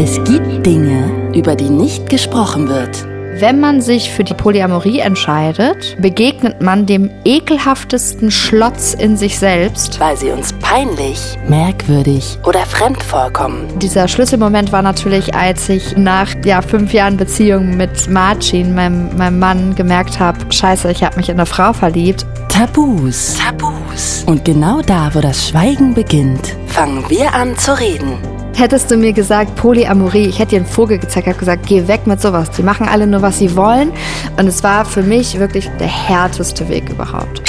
Es gibt Dinge, über die nicht gesprochen wird. Wenn man sich für die Polyamorie entscheidet, begegnet man dem ekelhaftesten Schlotz in sich selbst. Weil sie uns peinlich, merkwürdig oder fremd vorkommen. Dieser Schlüsselmoment war natürlich, als ich nach ja, fünf Jahren Beziehung mit Marcin, meinem, meinem Mann, gemerkt habe, scheiße, ich habe mich in eine Frau verliebt. Tabus. Tabus. Und genau da, wo das Schweigen beginnt, fangen wir an zu reden. Hättest du mir gesagt, Polyamorie, ich hätte dir einen Vogel gezeigt, habe gesagt, geh weg mit sowas. Die machen alle nur, was sie wollen. Und es war für mich wirklich der härteste Weg überhaupt.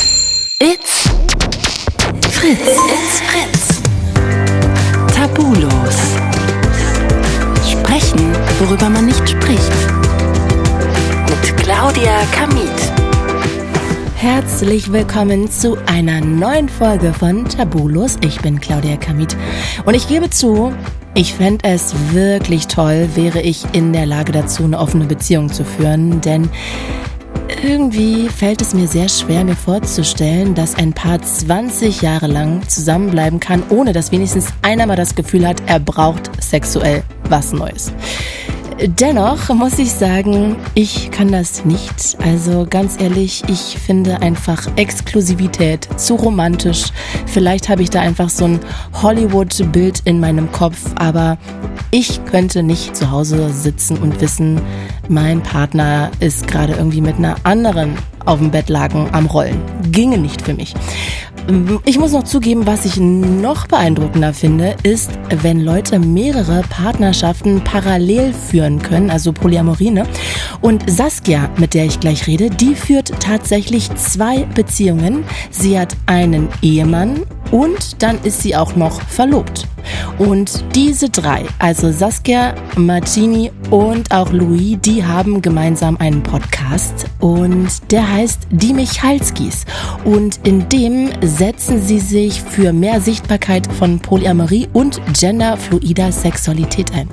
It's Fritz. It's Fritz. Tabulos. Sprechen, worüber man nicht spricht. Mit Claudia Kamit. Herzlich willkommen zu einer neuen Folge von Tabulos. Ich bin Claudia Kamit und ich gebe zu, ich fände es wirklich toll, wäre ich in der Lage dazu, eine offene Beziehung zu führen, denn irgendwie fällt es mir sehr schwer, mir vorzustellen, dass ein Paar 20 Jahre lang zusammenbleiben kann, ohne dass wenigstens einer mal das Gefühl hat, er braucht sexuell was Neues. Dennoch muss ich sagen, ich kann das nicht. Also ganz ehrlich, ich finde einfach Exklusivität zu romantisch. Vielleicht habe ich da einfach so ein Hollywood-Bild in meinem Kopf, aber ich könnte nicht zu Hause sitzen und wissen, mein Partner ist gerade irgendwie mit einer anderen auf dem Bettlaken am Rollen. Ginge nicht für mich. Ich muss noch zugeben, was ich noch beeindruckender finde, ist, wenn Leute mehrere Partnerschaften parallel führen können, also Polyamorie. Ne? Und Saskia, mit der ich gleich rede, die führt tatsächlich zwei Beziehungen. Sie hat einen Ehemann und dann ist sie auch noch verlobt. Und diese drei, also Saskia, Martini und auch Louis, die haben gemeinsam einen Podcast und der heißt Die Michalskis. Und in dem setzen sie sich für mehr Sichtbarkeit von Polyamorie und genderfluider Sexualität ein.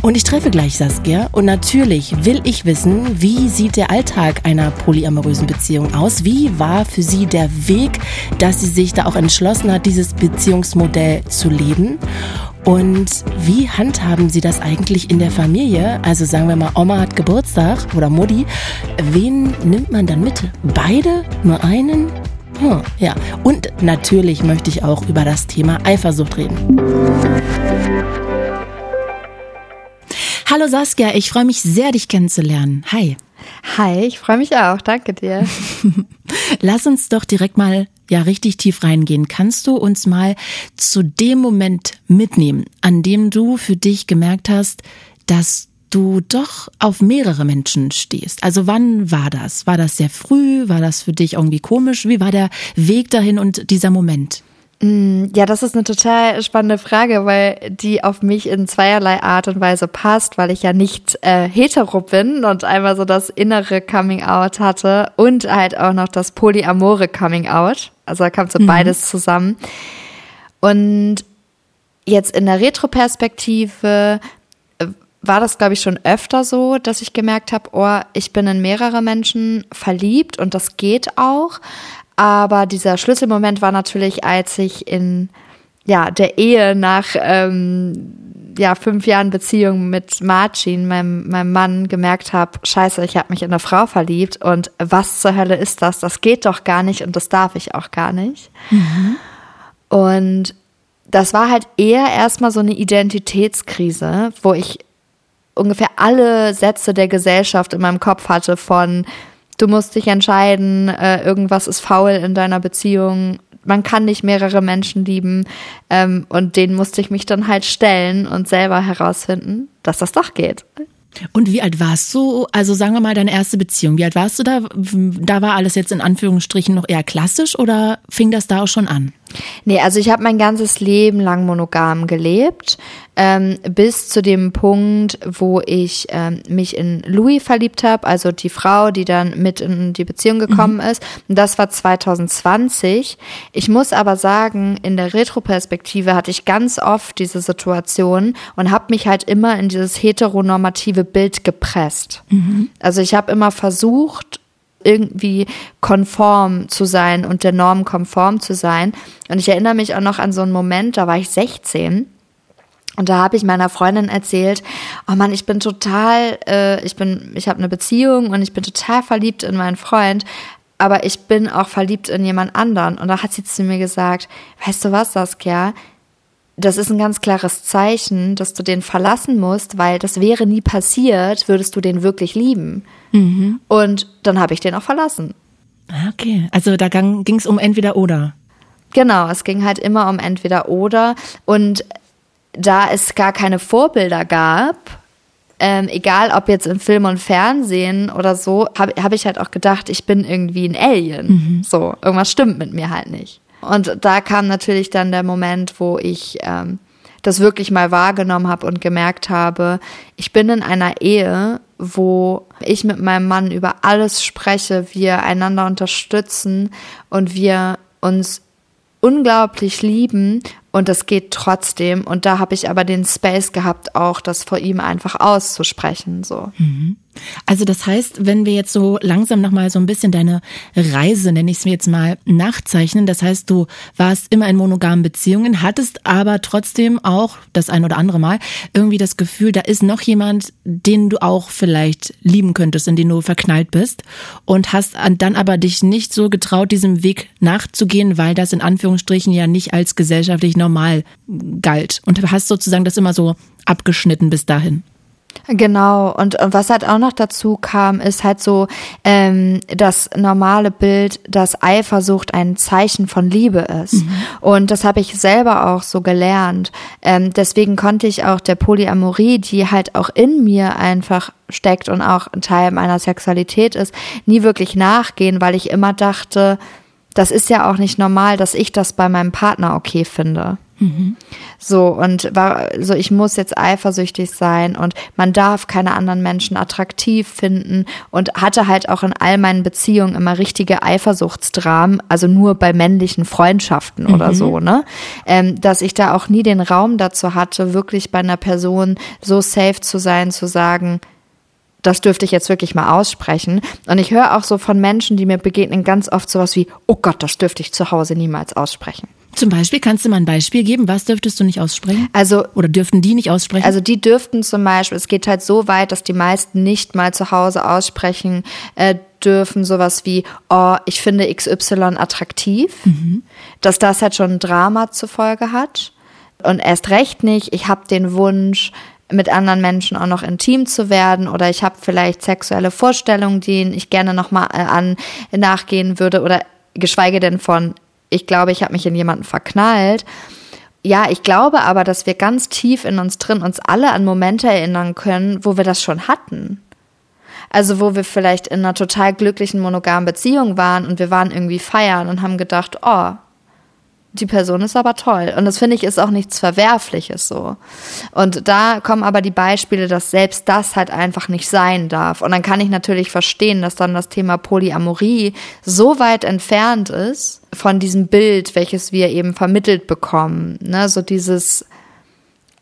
Und ich treffe gleich Saskia und natürlich will ich wissen, wie sieht der Alltag einer polyamorösen Beziehung aus? Wie war für sie der Weg, dass sie sich da auch entschlossen hat, dieses Beziehungsmodell zu leben? Und wie handhaben Sie das eigentlich in der Familie? Also sagen wir mal, Oma hat Geburtstag oder Mutti. Wen nimmt man dann mit? Beide? Nur einen? Hm, ja. Und natürlich möchte ich auch über das Thema Eifersucht reden. Hallo Saskia, ich freue mich sehr, dich kennenzulernen. Hi. Hi, ich freue mich auch. Danke dir. Lass uns doch direkt mal ja richtig tief reingehen. Kannst du uns mal zu dem Moment mitnehmen, an dem du für dich gemerkt hast, dass du doch auf mehrere Menschen stehst. Also wann war das? War das sehr früh? War das für dich irgendwie komisch? Wie war der Weg dahin und dieser Moment? Mm, ja, das ist eine total spannende Frage, weil die auf mich in zweierlei Art und Weise passt, weil ich ja nicht äh, hetero bin und einmal so das innere Coming Out hatte und halt auch noch das polyamore Coming Out. Also da kam so mhm. beides zusammen. Und jetzt in der Retroperspektive äh, war das, glaube ich, schon öfter so, dass ich gemerkt habe, oh, ich bin in mehrere Menschen verliebt und das geht auch. Aber dieser Schlüsselmoment war natürlich, als ich in ja, der Ehe nach ähm, ja, fünf Jahren Beziehung mit Marcin, meinem, meinem Mann, gemerkt habe, scheiße, ich habe mich in eine Frau verliebt und was zur Hölle ist das? Das geht doch gar nicht und das darf ich auch gar nicht. Mhm. Und das war halt eher erstmal so eine Identitätskrise, wo ich ungefähr alle Sätze der Gesellschaft in meinem Kopf hatte von du musst dich entscheiden, äh, irgendwas ist faul in deiner Beziehung, man kann nicht mehrere Menschen lieben ähm, und denen musste ich mich dann halt stellen und selber herausfinden, dass das doch geht. Und wie alt warst du? Also sagen wir mal deine erste Beziehung. Wie alt warst du da? Da war alles jetzt in Anführungsstrichen noch eher klassisch oder fing das da auch schon an? Nee, also ich habe mein ganzes Leben lang monogam gelebt, ähm, bis zu dem Punkt, wo ich ähm, mich in Louis verliebt habe, also die Frau, die dann mit in die Beziehung gekommen mhm. ist. Und das war 2020. Ich muss aber sagen, in der Retroperspektive hatte ich ganz oft diese Situation und habe mich halt immer in dieses heteronormative Bild gepresst. Mhm. Also ich habe immer versucht, irgendwie konform zu sein und der Norm konform zu sein. Und ich erinnere mich auch noch an so einen Moment, da war ich 16 Und da habe ich meiner Freundin erzählt, oh Mann, ich bin total, äh, ich bin, ich habe eine Beziehung und ich bin total verliebt in meinen Freund, aber ich bin auch verliebt in jemand anderen. Und da hat sie zu mir gesagt, weißt du was, Saskia, das ist ein ganz klares Zeichen, dass du den verlassen musst, weil das wäre nie passiert, würdest du den wirklich lieben. Mhm. Und dann habe ich den auch verlassen. Ah, okay, also da ging es um entweder oder. Genau, es ging halt immer um entweder oder. Und da es gar keine Vorbilder gab, ähm, egal ob jetzt im Film und Fernsehen oder so, habe hab ich halt auch gedacht, ich bin irgendwie ein Alien. Mhm. So, irgendwas stimmt mit mir halt nicht. Und da kam natürlich dann der Moment, wo ich ähm, das wirklich mal wahrgenommen habe und gemerkt habe, ich bin in einer Ehe, wo ich mit meinem Mann über alles spreche, wir einander unterstützen und wir uns unglaublich lieben und das geht trotzdem. Und da habe ich aber den Space gehabt, auch das vor ihm einfach auszusprechen. So. Mhm. Also das heißt, wenn wir jetzt so langsam nochmal so ein bisschen deine Reise, nenne ich es mir jetzt mal, nachzeichnen, das heißt, du warst immer in monogamen Beziehungen, hattest aber trotzdem auch das ein oder andere Mal irgendwie das Gefühl, da ist noch jemand, den du auch vielleicht lieben könntest, in den du verknallt bist und hast dann aber dich nicht so getraut, diesem Weg nachzugehen, weil das in Anführungsstrichen ja nicht als gesellschaftlich normal galt und hast sozusagen das immer so abgeschnitten bis dahin. Genau, und, und was halt auch noch dazu kam, ist halt so ähm, das normale Bild, dass Eifersucht ein Zeichen von Liebe ist. Mhm. Und das habe ich selber auch so gelernt. Ähm, deswegen konnte ich auch der Polyamorie, die halt auch in mir einfach steckt und auch ein Teil meiner Sexualität ist, nie wirklich nachgehen, weil ich immer dachte, das ist ja auch nicht normal, dass ich das bei meinem Partner okay finde. Mhm. So, und war, so ich muss jetzt eifersüchtig sein und man darf keine anderen Menschen attraktiv finden und hatte halt auch in all meinen Beziehungen immer richtige Eifersuchtsdramen, also nur bei männlichen Freundschaften mhm. oder so, ne? Ähm, dass ich da auch nie den Raum dazu hatte, wirklich bei einer Person so safe zu sein, zu sagen, das dürfte ich jetzt wirklich mal aussprechen. Und ich höre auch so von Menschen, die mir begegnen, ganz oft sowas wie, oh Gott, das dürfte ich zu Hause niemals aussprechen. Zum Beispiel, kannst du mal ein Beispiel geben? Was dürftest du nicht aussprechen? Also, oder dürften die nicht aussprechen? Also, die dürften zum Beispiel, es geht halt so weit, dass die meisten nicht mal zu Hause aussprechen äh, dürfen, sowas wie, oh, ich finde XY attraktiv, mhm. dass das halt schon ein Drama zur Folge hat. Und erst recht nicht, ich habe den Wunsch, mit anderen Menschen auch noch intim zu werden oder ich habe vielleicht sexuelle Vorstellungen, denen ich gerne nochmal äh, an nachgehen würde oder geschweige denn von ich glaube, ich habe mich in jemanden verknallt. Ja, ich glaube aber, dass wir ganz tief in uns drin uns alle an Momente erinnern können, wo wir das schon hatten. Also wo wir vielleicht in einer total glücklichen monogamen Beziehung waren und wir waren irgendwie feiern und haben gedacht, oh, die Person ist aber toll. Und das finde ich ist auch nichts Verwerfliches so. Und da kommen aber die Beispiele, dass selbst das halt einfach nicht sein darf. Und dann kann ich natürlich verstehen, dass dann das Thema Polyamorie so weit entfernt ist von diesem Bild, welches wir eben vermittelt bekommen. Ne? So dieses,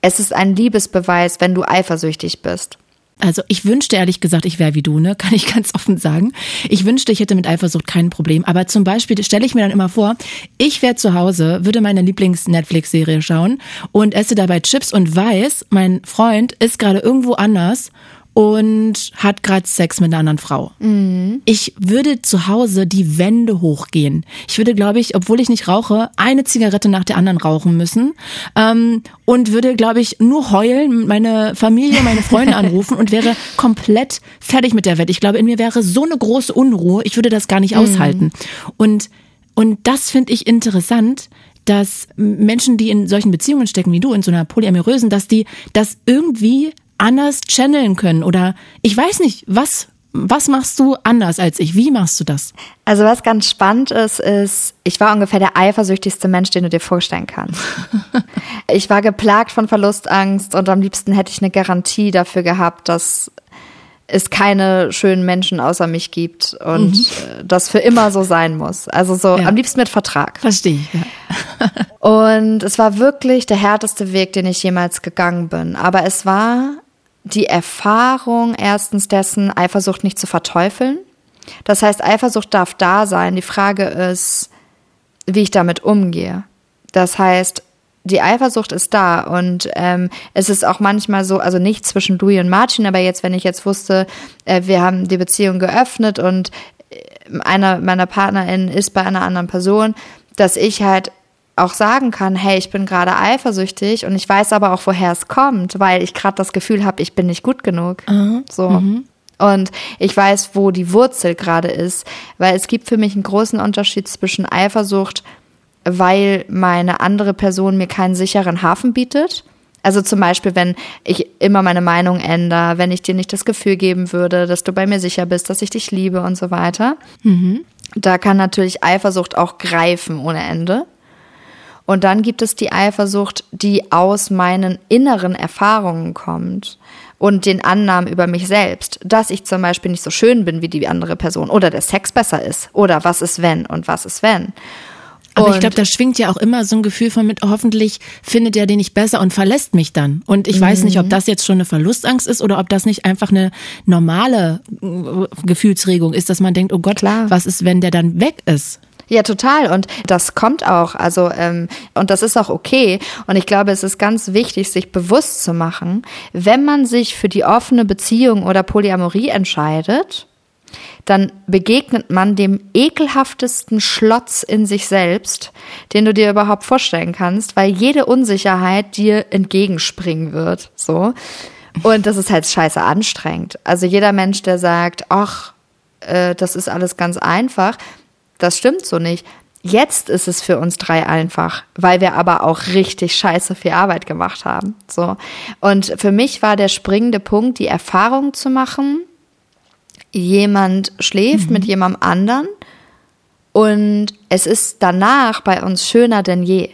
es ist ein Liebesbeweis, wenn du eifersüchtig bist. Also ich wünschte ehrlich gesagt, ich wäre wie du, ne? Kann ich ganz offen sagen. Ich wünschte, ich hätte mit Eifersucht kein Problem. Aber zum Beispiel stelle ich mir dann immer vor, ich wäre zu Hause, würde meine Lieblings-Netflix-Serie schauen und esse dabei Chips und weiß, mein Freund ist gerade irgendwo anders und hat gerade Sex mit einer anderen Frau. Mhm. Ich würde zu Hause die Wände hochgehen. Ich würde, glaube ich, obwohl ich nicht rauche, eine Zigarette nach der anderen rauchen müssen ähm, und würde, glaube ich, nur heulen, meine Familie, meine Freunde anrufen und wäre komplett fertig mit der Welt. Ich glaube, in mir wäre so eine große Unruhe, ich würde das gar nicht mhm. aushalten. Und und das finde ich interessant, dass Menschen, die in solchen Beziehungen stecken wie du, in so einer polyamorösen, dass die das irgendwie anders channeln können oder ich weiß nicht, was was machst du anders als ich? Wie machst du das? Also was ganz spannend ist, ist, ich war ungefähr der eifersüchtigste Mensch, den du dir vorstellen kannst. ich war geplagt von Verlustangst und am liebsten hätte ich eine Garantie dafür gehabt, dass es keine schönen Menschen außer mich gibt und mhm. Äh, das für immer so sein muss. Also so ja. am liebsten mit Vertrag. Verstehe. Ja. und es war wirklich der härteste Weg, den ich jemals gegangen bin. Aber es war die Erfahrung erstens dessen, Eifersucht nicht zu verteufeln. Das heißt, Eifersucht darf da sein. Die Frage ist, wie ich damit umgehe. Das heißt, die Eifersucht ist da und ähm, es ist auch manchmal so, also nicht zwischen Louis und Martin, aber jetzt, wenn ich jetzt wusste, äh, wir haben die Beziehung geöffnet und äh, einer meiner PartnerInnen ist bei einer anderen Person, dass ich halt auch sagen kann, hey, ich bin gerade eifersüchtig und ich weiß aber auch, woher es kommt, weil ich gerade das Gefühl habe, ich bin nicht gut genug. Mhm. So. Mhm. Und ich weiß, wo die Wurzel gerade ist, weil es gibt für mich einen großen Unterschied zwischen Eifersucht weil meine andere Person mir keinen sicheren Hafen bietet. Also zum Beispiel, wenn ich immer meine Meinung ändere, wenn ich dir nicht das Gefühl geben würde, dass du bei mir sicher bist, dass ich dich liebe und so weiter. Mhm. Da kann natürlich Eifersucht auch greifen ohne Ende. Und dann gibt es die Eifersucht, die aus meinen inneren Erfahrungen kommt und den Annahmen über mich selbst, dass ich zum Beispiel nicht so schön bin wie die andere Person oder der Sex besser ist oder was ist wenn und was ist wenn. Aber und ich glaube, da schwingt ja auch immer so ein Gefühl von mit, hoffentlich findet er den nicht besser und verlässt mich dann. Und ich mhm. weiß nicht, ob mhm. das jetzt schon eine Verlustangst ist oder ob das nicht einfach eine normale äh, Gefühlsregung ist, dass man denkt, oh Gott, Klar. was ist, wenn der dann weg ist? Ja, total. Und das kommt auch. Also, ähm, und das ist auch okay. Und ich glaube, es ist ganz wichtig, sich bewusst zu machen, wenn man sich für die offene Beziehung oder Polyamorie entscheidet, dann begegnet man dem ekelhaftesten Schlotz in sich selbst, den du dir überhaupt vorstellen kannst, weil jede Unsicherheit dir entgegenspringen wird, so. Und das ist halt scheiße anstrengend. Also jeder Mensch, der sagt, ach, äh, das ist alles ganz einfach, das stimmt so nicht. Jetzt ist es für uns drei einfach, weil wir aber auch richtig scheiße viel Arbeit gemacht haben. So. Und für mich war der springende Punkt, die Erfahrung zu machen, jemand schläft mhm. mit jemandem anderen und es ist danach bei uns schöner denn je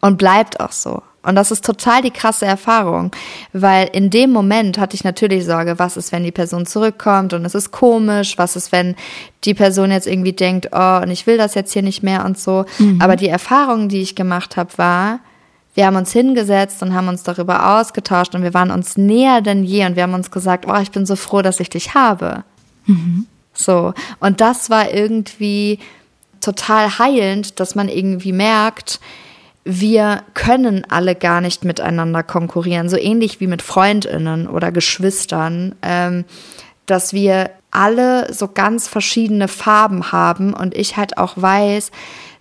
und bleibt auch so. Und das ist total die krasse Erfahrung, weil in dem Moment hatte ich natürlich Sorge, was ist, wenn die Person zurückkommt und es ist komisch, was ist, wenn die Person jetzt irgendwie denkt, oh, und ich will das jetzt hier nicht mehr und so. Mhm. Aber die Erfahrung, die ich gemacht habe, war, wir haben uns hingesetzt und haben uns darüber ausgetauscht und wir waren uns näher denn je und wir haben uns gesagt, oh, ich bin so froh, dass ich dich habe. Mhm. So. Und das war irgendwie total heilend, dass man irgendwie merkt, wir können alle gar nicht miteinander konkurrieren, so ähnlich wie mit Freundinnen oder Geschwistern, ähm, dass wir alle so ganz verschiedene Farben haben und ich halt auch weiß,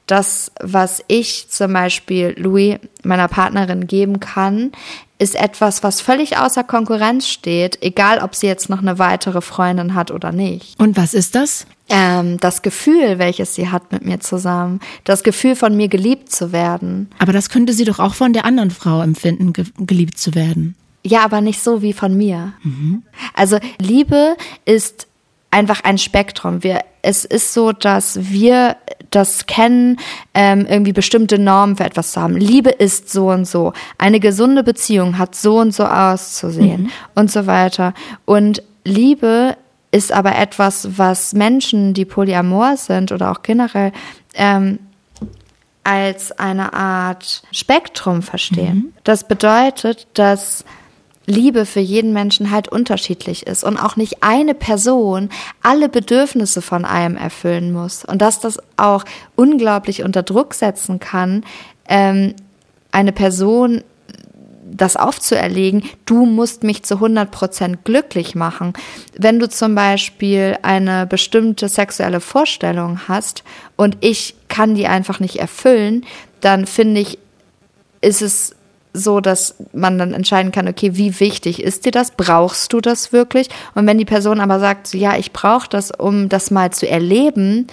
das, was ich zum Beispiel Louis, meiner Partnerin, geben kann, ist etwas, was völlig außer Konkurrenz steht, egal ob sie jetzt noch eine weitere Freundin hat oder nicht. Und was ist das? Ähm, das Gefühl, welches sie hat mit mir zusammen. Das Gefühl, von mir geliebt zu werden. Aber das könnte sie doch auch von der anderen Frau empfinden, ge geliebt zu werden. Ja, aber nicht so wie von mir. Mhm. Also Liebe ist einfach ein Spektrum. Wir, es ist so, dass wir das kennen, ähm, irgendwie bestimmte Normen für etwas zu haben. Liebe ist so und so. Eine gesunde Beziehung hat so und so auszusehen mhm. und so weiter. Und Liebe ist aber etwas, was Menschen, die polyamor sind oder auch generell, ähm, als eine Art Spektrum verstehen. Mhm. Das bedeutet, dass Liebe für jeden Menschen halt unterschiedlich ist und auch nicht eine Person alle Bedürfnisse von einem erfüllen muss und dass das auch unglaublich unter Druck setzen kann, ähm, eine Person das aufzuerlegen, du musst mich zu 100 Prozent glücklich machen. Wenn du zum Beispiel eine bestimmte sexuelle Vorstellung hast und ich kann die einfach nicht erfüllen, dann finde ich, ist es so, dass man dann entscheiden kann, okay, wie wichtig ist dir das? Brauchst du das wirklich? Und wenn die Person aber sagt, ja, ich brauche das, um das mal zu erleben,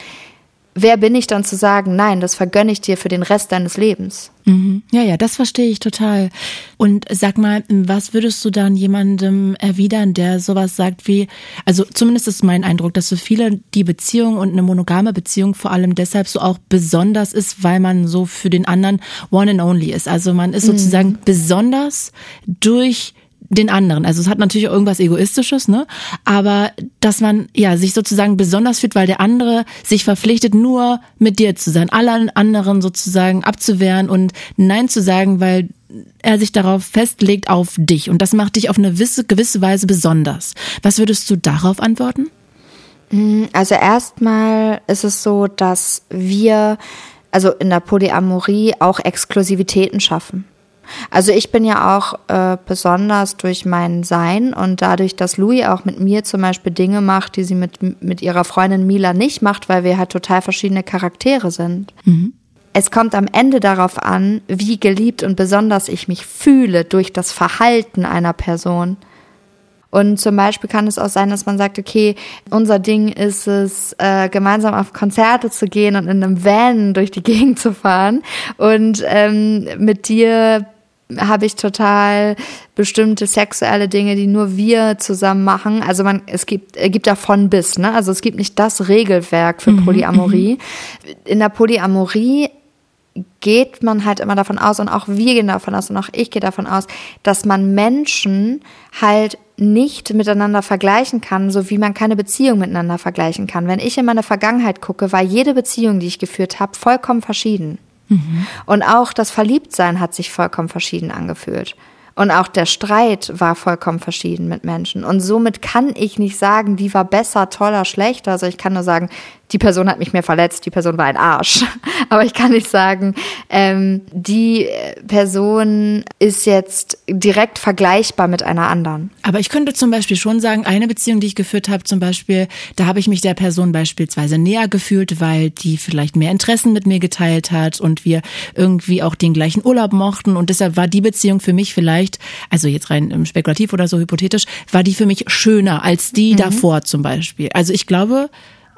wer bin ich dann zu sagen, nein, das vergönne ich dir für den Rest deines Lebens? Mhm. Ja, ja, das verstehe ich total. Und sag mal, was würdest du dann jemandem erwidern, der sowas sagt wie, also zumindest ist mein Eindruck, dass so viele die Beziehung und eine monogame Beziehung vor allem deshalb so auch besonders ist, weil man so für den anderen one and only ist. Also man ist sozusagen mhm. besonders durch den anderen. Also es hat natürlich irgendwas Egoistisches, ne? Aber dass man ja sich sozusagen besonders fühlt, weil der andere sich verpflichtet, nur mit dir zu sein, alle anderen sozusagen abzuwehren und Nein zu sagen, weil er sich darauf festlegt auf dich. Und das macht dich auf eine gewisse, gewisse Weise besonders. Was würdest du darauf antworten? Mm, also erstmal ist es so, dass wir also in der Polyamorie auch Exklusivitäten schaffen. Also ich bin ja auch äh, besonders durch mein Sein und dadurch, dass Louis auch mit mir zum Beispiel Dinge macht, die sie mit, mit ihrer Freundin Mila nicht macht, weil wir halt total verschiedene Charaktere sind. Mhm. Es kommt am Ende darauf an, wie geliebt und besonders ich mich fühle durch das Verhalten einer Person. Und zum Beispiel kann es auch sein, dass man sagt, okay, unser Ding ist es, äh, gemeinsam auf Konzerte zu gehen und in einem Van durch die Gegend zu fahren. Und ähm, mit dir habe ich total bestimmte sexuelle Dinge, die nur wir zusammen machen. Also man, es gibt, es gibt davon bis, ne? Also es gibt nicht das Regelwerk für mhm, Polyamorie. Mhm. In der Polyamorie geht man halt immer davon aus und auch wir gehen davon aus und auch ich gehe davon aus, dass man Menschen halt nicht miteinander vergleichen kann, so wie man keine Beziehung miteinander vergleichen kann. Wenn ich in meine Vergangenheit gucke, war jede Beziehung, die ich geführt habe, vollkommen verschieden. Und auch das Verliebtsein hat sich vollkommen verschieden angefühlt. Und auch der Streit war vollkommen verschieden mit Menschen. Und somit kann ich nicht sagen, die war besser, toller, schlechter. Also ich kann nur sagen, die Person hat mich mehr verletzt, die Person war ein Arsch. Aber ich kann nicht sagen, ähm, die Person ist jetzt direkt vergleichbar mit einer anderen. Aber ich könnte zum Beispiel schon sagen, eine Beziehung, die ich geführt habe, zum Beispiel, da habe ich mich der Person beispielsweise näher gefühlt, weil die vielleicht mehr Interessen mit mir geteilt hat und wir irgendwie auch den gleichen Urlaub mochten. Und deshalb war die Beziehung für mich vielleicht, also jetzt rein spekulativ oder so hypothetisch, war die für mich schöner als die mhm. davor zum Beispiel. Also ich glaube,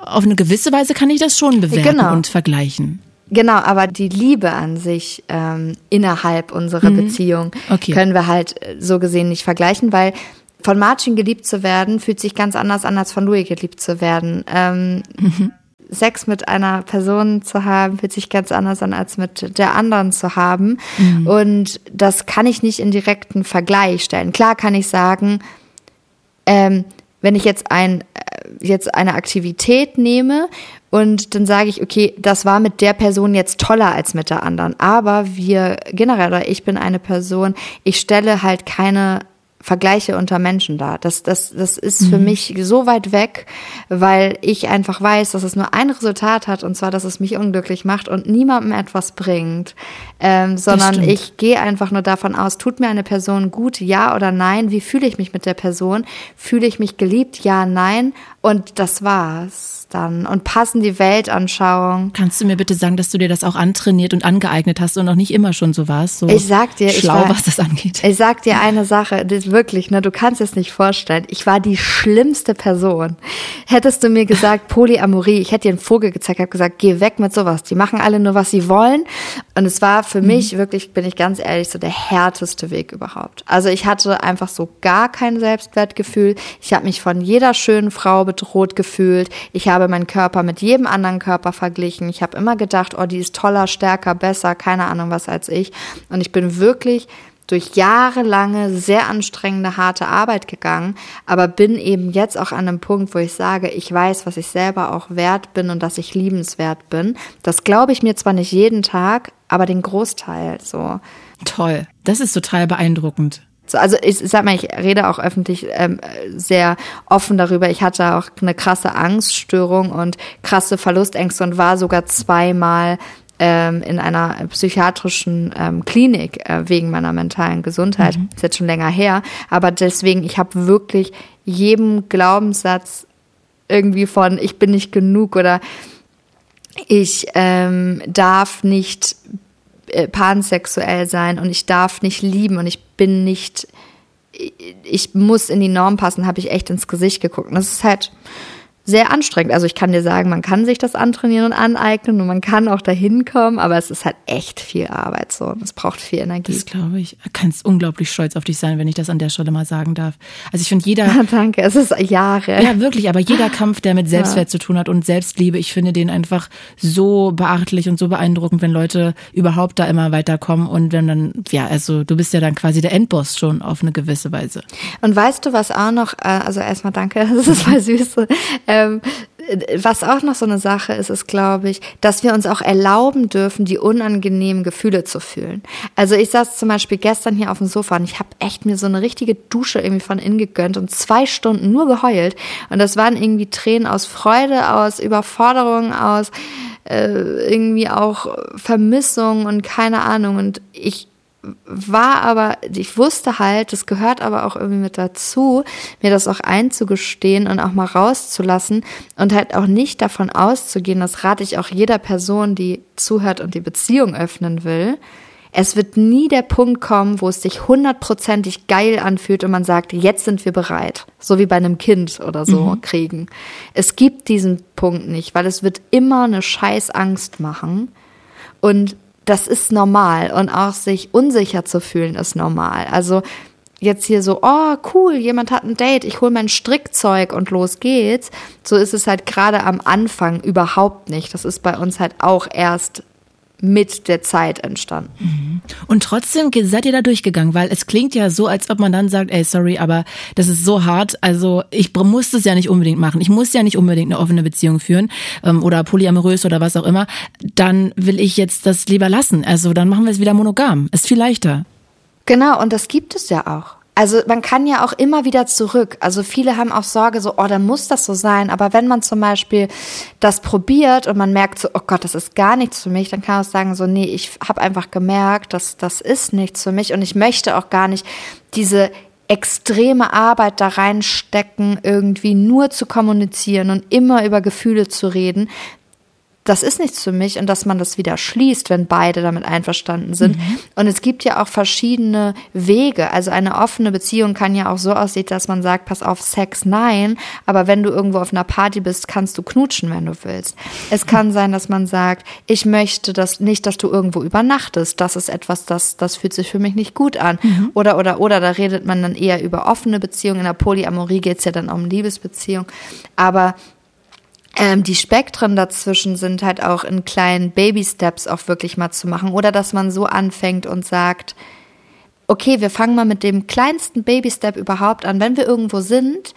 auf eine gewisse Weise kann ich das schon bewerten genau. und vergleichen. Genau, aber die Liebe an sich ähm, innerhalb unserer mhm. Beziehung okay. können wir halt äh, so gesehen nicht vergleichen, weil von Martin geliebt zu werden fühlt sich ganz anders an, als von Louis geliebt zu werden. Ähm, mhm. Sex mit einer Person zu haben, fühlt sich ganz anders an, als mit der anderen zu haben. Mhm. Und das kann ich nicht in direkten Vergleich stellen. Klar kann ich sagen, ähm, wenn ich jetzt ein jetzt eine Aktivität nehme und dann sage ich, okay, das war mit der Person jetzt toller als mit der anderen. Aber wir generell, oder ich bin eine Person, ich stelle halt keine Vergleiche unter Menschen da. Das, das, das ist für mhm. mich so weit weg, weil ich einfach weiß, dass es nur ein Resultat hat, und zwar, dass es mich unglücklich macht und niemandem etwas bringt. Ähm, sondern ich gehe einfach nur davon aus, tut mir eine Person gut, ja oder nein? Wie fühle ich mich mit der Person? Fühle ich mich geliebt, ja, nein? Und das war's dann und passen die Weltanschauung. Kannst du mir bitte sagen, dass du dir das auch antrainiert und angeeignet hast und noch nicht immer schon so warst? So ich sag dir, schlau, ich war, was das angeht. Ich sag dir eine Sache, das wirklich, ne, du kannst es nicht vorstellen. Ich war die schlimmste Person. Hättest du mir gesagt, Polyamorie, ich hätte dir einen Vogel gezeigt, habe gesagt, geh weg mit sowas. Die machen alle nur, was sie wollen. Und es war für mhm. mich wirklich, bin ich ganz ehrlich, so der härteste Weg überhaupt. Also ich hatte einfach so gar kein Selbstwertgefühl. Ich habe mich von jeder schönen Frau bedroht gefühlt. Ich habe habe meinen Körper mit jedem anderen Körper verglichen. Ich habe immer gedacht, oh, die ist toller, stärker, besser, keine Ahnung was als ich. Und ich bin wirklich durch jahrelange, sehr anstrengende, harte Arbeit gegangen, aber bin eben jetzt auch an einem Punkt, wo ich sage, ich weiß, was ich selber auch wert bin und dass ich liebenswert bin. Das glaube ich mir zwar nicht jeden Tag, aber den Großteil so. Toll. Das ist total beeindruckend. So, also ich sag mal, ich rede auch öffentlich ähm, sehr offen darüber. Ich hatte auch eine krasse Angststörung und krasse Verlustängste und war sogar zweimal ähm, in einer psychiatrischen ähm, Klinik äh, wegen meiner mentalen Gesundheit. Mhm. Ist jetzt schon länger her. Aber deswegen, ich habe wirklich jedem Glaubenssatz irgendwie von ich bin nicht genug oder ich ähm, darf nicht äh, pansexuell sein und ich darf nicht lieben und ich bin nicht, ich muss in die Norm passen, habe ich echt ins Gesicht geguckt. Und das ist halt sehr anstrengend. Also ich kann dir sagen, man kann sich das antrainieren und aneignen und man kann auch dahin kommen, aber es ist halt echt viel Arbeit so und es braucht viel Energie. Das glaube ich. Du kannst unglaublich stolz auf dich sein, wenn ich das an der Stelle mal sagen darf. Also ich finde jeder. Danke, es ist Jahre. Ja, wirklich, aber jeder Kampf, der mit Selbstwert ja. zu tun hat und Selbstliebe, ich finde den einfach so beachtlich und so beeindruckend, wenn Leute überhaupt da immer weiterkommen und wenn dann, ja, also du bist ja dann quasi der Endboss schon auf eine gewisse Weise. Und weißt du, was auch noch, äh, also erstmal danke, das ist voll süß. Ähm, was auch noch so eine Sache ist, ist, glaube ich, dass wir uns auch erlauben dürfen, die unangenehmen Gefühle zu fühlen. Also ich saß zum Beispiel gestern hier auf dem Sofa und ich habe echt mir so eine richtige Dusche irgendwie von innen gegönnt und zwei Stunden nur geheult. Und das waren irgendwie Tränen aus Freude, aus Überforderung, aus äh, irgendwie auch Vermissung und keine Ahnung. Und ich war aber, ich wusste halt, das gehört aber auch irgendwie mit dazu, mir das auch einzugestehen und auch mal rauszulassen und halt auch nicht davon auszugehen, das rate ich auch jeder Person, die zuhört und die Beziehung öffnen will. Es wird nie der Punkt kommen, wo es sich hundertprozentig geil anfühlt und man sagt, jetzt sind wir bereit. So wie bei einem Kind oder so mhm. kriegen. Es gibt diesen Punkt nicht, weil es wird immer eine scheiß Angst machen. Und das ist normal und auch sich unsicher zu fühlen ist normal. Also jetzt hier so, oh cool, jemand hat ein Date, ich hole mein Strickzeug und los geht's. So ist es halt gerade am Anfang überhaupt nicht. Das ist bei uns halt auch erst mit der Zeit entstanden. Mhm. Und trotzdem seid ihr da durchgegangen, weil es klingt ja so, als ob man dann sagt, ey, sorry, aber das ist so hart. Also ich muss es ja nicht unbedingt machen. Ich muss ja nicht unbedingt eine offene Beziehung führen ähm, oder polyamorös oder was auch immer. Dann will ich jetzt das lieber lassen. Also dann machen wir es wieder monogam. Ist viel leichter. Genau, und das gibt es ja auch. Also man kann ja auch immer wieder zurück. Also viele haben auch Sorge, so, oh, dann muss das so sein. Aber wenn man zum Beispiel das probiert und man merkt so, oh Gott, das ist gar nichts für mich, dann kann man auch sagen, so, nee, ich habe einfach gemerkt, dass das ist nichts für mich und ich möchte auch gar nicht diese extreme Arbeit da reinstecken, irgendwie nur zu kommunizieren und immer über Gefühle zu reden, das ist nichts für mich und dass man das wieder schließt, wenn beide damit einverstanden sind. Mhm. Und es gibt ja auch verschiedene Wege. Also eine offene Beziehung kann ja auch so aussehen, dass man sagt, pass auf, Sex nein, aber wenn du irgendwo auf einer Party bist, kannst du knutschen, wenn du willst. Es kann sein, dass man sagt, ich möchte das nicht, dass du irgendwo übernachtest. Das ist etwas, das, das fühlt sich für mich nicht gut an. Mhm. Oder, oder, oder, da redet man dann eher über offene Beziehungen. In der Polyamorie geht es ja dann um Liebesbeziehung. Aber ähm, die Spektren dazwischen sind halt auch in kleinen Baby-Steps auch wirklich mal zu machen. Oder dass man so anfängt und sagt, okay, wir fangen mal mit dem kleinsten Baby-Step überhaupt an. Wenn wir irgendwo sind,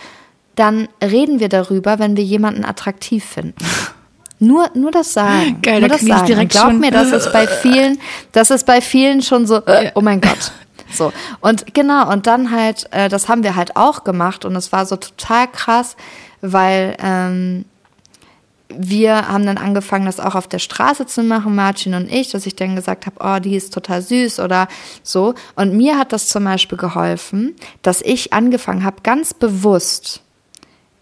dann reden wir darüber, wenn wir jemanden attraktiv finden. Nur, nur das sagen. Geil, nur das sagen. Direkt Glaub mir, das ist bei vielen, das ist bei vielen schon so, äh, oh mein Gott. So. Und genau, und dann halt, äh, das haben wir halt auch gemacht und es war so total krass, weil ähm, wir haben dann angefangen, das auch auf der Straße zu machen, Martin und ich, dass ich dann gesagt habe, oh, die ist total süß oder so. Und mir hat das zum Beispiel geholfen, dass ich angefangen habe, ganz bewusst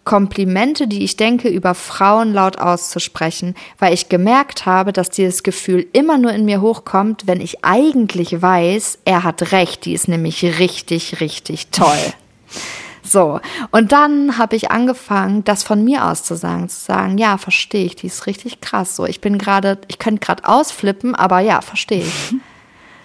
Komplimente, die ich denke, über Frauen laut auszusprechen, weil ich gemerkt habe, dass dieses Gefühl immer nur in mir hochkommt, wenn ich eigentlich weiß, er hat recht, die ist nämlich richtig, richtig toll. So, und dann habe ich angefangen, das von mir aus zu sagen, zu sagen, ja, verstehe ich, die ist richtig krass. So, ich bin gerade, ich könnte gerade ausflippen, aber ja, verstehe ich.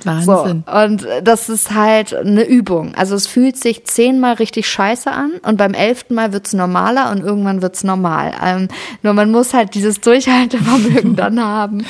Wahnsinn. So, und das ist halt eine Übung. Also es fühlt sich zehnmal richtig scheiße an und beim elften Mal wird's normaler und irgendwann wird's normal. Ähm, nur man muss halt dieses Durchhaltevermögen dann haben,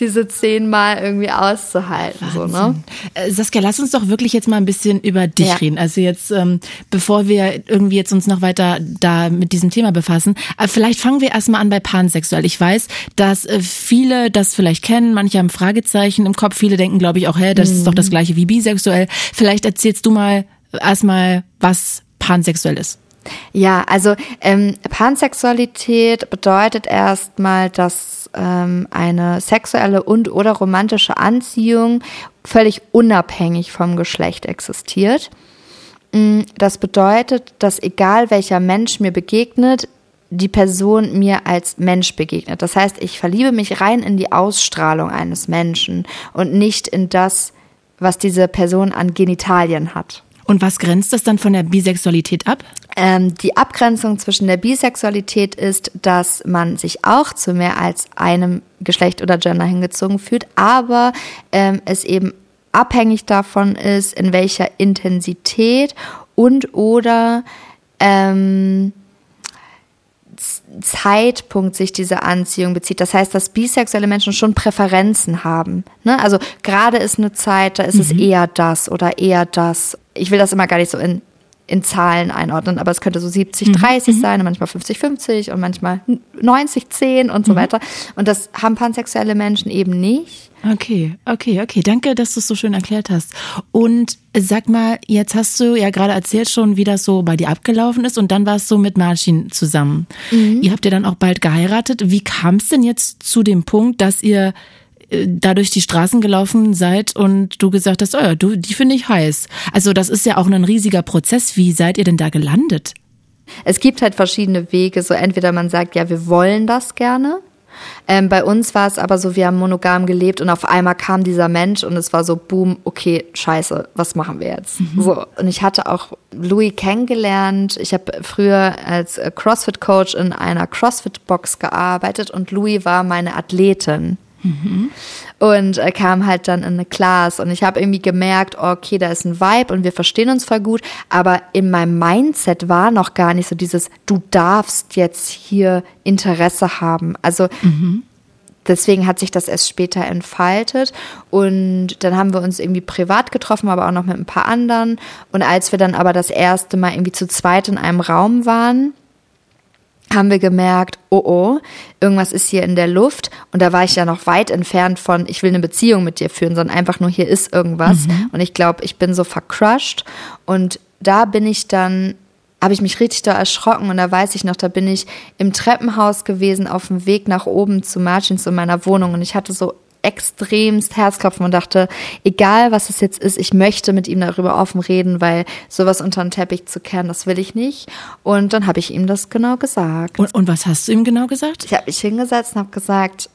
diese zehnmal irgendwie auszuhalten. So, ne? Äh, Saskia, lass uns doch wirklich jetzt mal ein bisschen über dich ja. reden. Also jetzt, ähm, bevor wir irgendwie jetzt uns noch weiter da mit diesem Thema befassen, äh, vielleicht fangen wir erstmal an bei pansexuell. Ich weiß, dass äh, viele das vielleicht kennen, manche haben Fragezeichen im Kopf, viele denken, glaube ich, auch, hey, das ist doch das gleiche wie bisexuell. Vielleicht erzählst du mal erstmal, was pansexuell ist. Ja, also ähm, Pansexualität bedeutet erstmal, dass ähm, eine sexuelle und oder romantische Anziehung völlig unabhängig vom Geschlecht existiert. Mm, das bedeutet, dass egal welcher Mensch mir begegnet, die Person mir als Mensch begegnet. Das heißt, ich verliebe mich rein in die Ausstrahlung eines Menschen und nicht in das, was diese Person an Genitalien hat. Und was grenzt das dann von der Bisexualität ab? Ähm, die Abgrenzung zwischen der Bisexualität ist, dass man sich auch zu mehr als einem Geschlecht oder Gender hingezogen fühlt, aber ähm, es eben abhängig davon ist, in welcher Intensität und oder ähm, Zeitpunkt sich diese Anziehung bezieht. Das heißt, dass bisexuelle Menschen schon Präferenzen haben. Ne? Also gerade ist eine Zeit, da ist mhm. es eher das oder eher das. Ich will das immer gar nicht so in, in Zahlen einordnen, aber es könnte so 70, 30 mhm. sein und manchmal 50, 50 und manchmal 90, 10 und so mhm. weiter. Und das haben pansexuelle Menschen eben nicht. Okay, okay, okay. Danke, dass du es so schön erklärt hast. Und sag mal, jetzt hast du ja gerade erzählt schon, wie das so bei dir abgelaufen ist und dann warst du mit Marcin zusammen. Mhm. Ihr habt ja dann auch bald geheiratet. Wie kam es denn jetzt zu dem Punkt, dass ihr äh, da durch die Straßen gelaufen seid und du gesagt hast, oh ja, du, die finde ich heiß. Also das ist ja auch ein riesiger Prozess. Wie seid ihr denn da gelandet? Es gibt halt verschiedene Wege. So entweder man sagt, ja, wir wollen das gerne ähm, bei uns war es aber so, wir haben monogam gelebt und auf einmal kam dieser Mensch und es war so, boom, okay, scheiße, was machen wir jetzt? Mhm. So, und ich hatte auch Louis kennengelernt. Ich habe früher als CrossFit-Coach in einer CrossFit-Box gearbeitet und Louis war meine Athletin. Mhm. Und er kam halt dann in eine Class und ich habe irgendwie gemerkt, okay, da ist ein Vibe und wir verstehen uns voll gut, aber in meinem Mindset war noch gar nicht so dieses, du darfst jetzt hier Interesse haben. Also mhm. deswegen hat sich das erst später entfaltet und dann haben wir uns irgendwie privat getroffen, aber auch noch mit ein paar anderen. Und als wir dann aber das erste Mal irgendwie zu zweit in einem Raum waren, haben wir gemerkt, oh oh, irgendwas ist hier in der Luft. Und da war ich ja noch weit entfernt von, ich will eine Beziehung mit dir führen, sondern einfach nur, hier ist irgendwas. Mhm. Und ich glaube, ich bin so vercrushed. Und da bin ich dann, habe ich mich richtig da erschrocken. Und da weiß ich noch, da bin ich im Treppenhaus gewesen, auf dem Weg nach oben zu Martins in meiner Wohnung. Und ich hatte so extremst Herzklopfen und dachte, egal was es jetzt ist, ich möchte mit ihm darüber offen reden, weil sowas unter den Teppich zu kehren, das will ich nicht. Und dann habe ich ihm das genau gesagt. Und, und was hast du ihm genau gesagt? Ich habe mich hingesetzt und habe gesagt,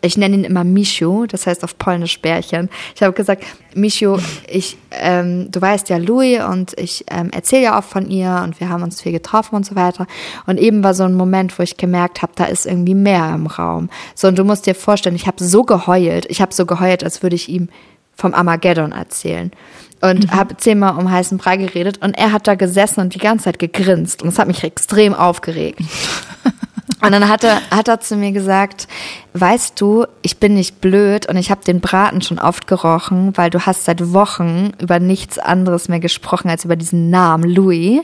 ich nenne ihn immer Micho, das heißt auf Polnisch Bärchen. Ich habe gesagt, Micho, ich, ähm, du weißt ja Louis und ich ähm, erzähle ja auch von ihr und wir haben uns viel getroffen und so weiter. Und eben war so ein Moment, wo ich gemerkt habe, da ist irgendwie mehr im Raum. So, und du musst dir vorstellen, ich habe so geheult. Ich habe so geheult, als würde ich ihm vom Armageddon erzählen. Und mhm. habe zehnmal um heißen Brei geredet und er hat da gesessen und die ganze Zeit gegrinst. Und es hat mich extrem aufgeregt. Und dann hat er, hat er zu mir gesagt, weißt du, ich bin nicht blöd und ich habe den Braten schon oft gerochen, weil du hast seit Wochen über nichts anderes mehr gesprochen als über diesen Namen Louis.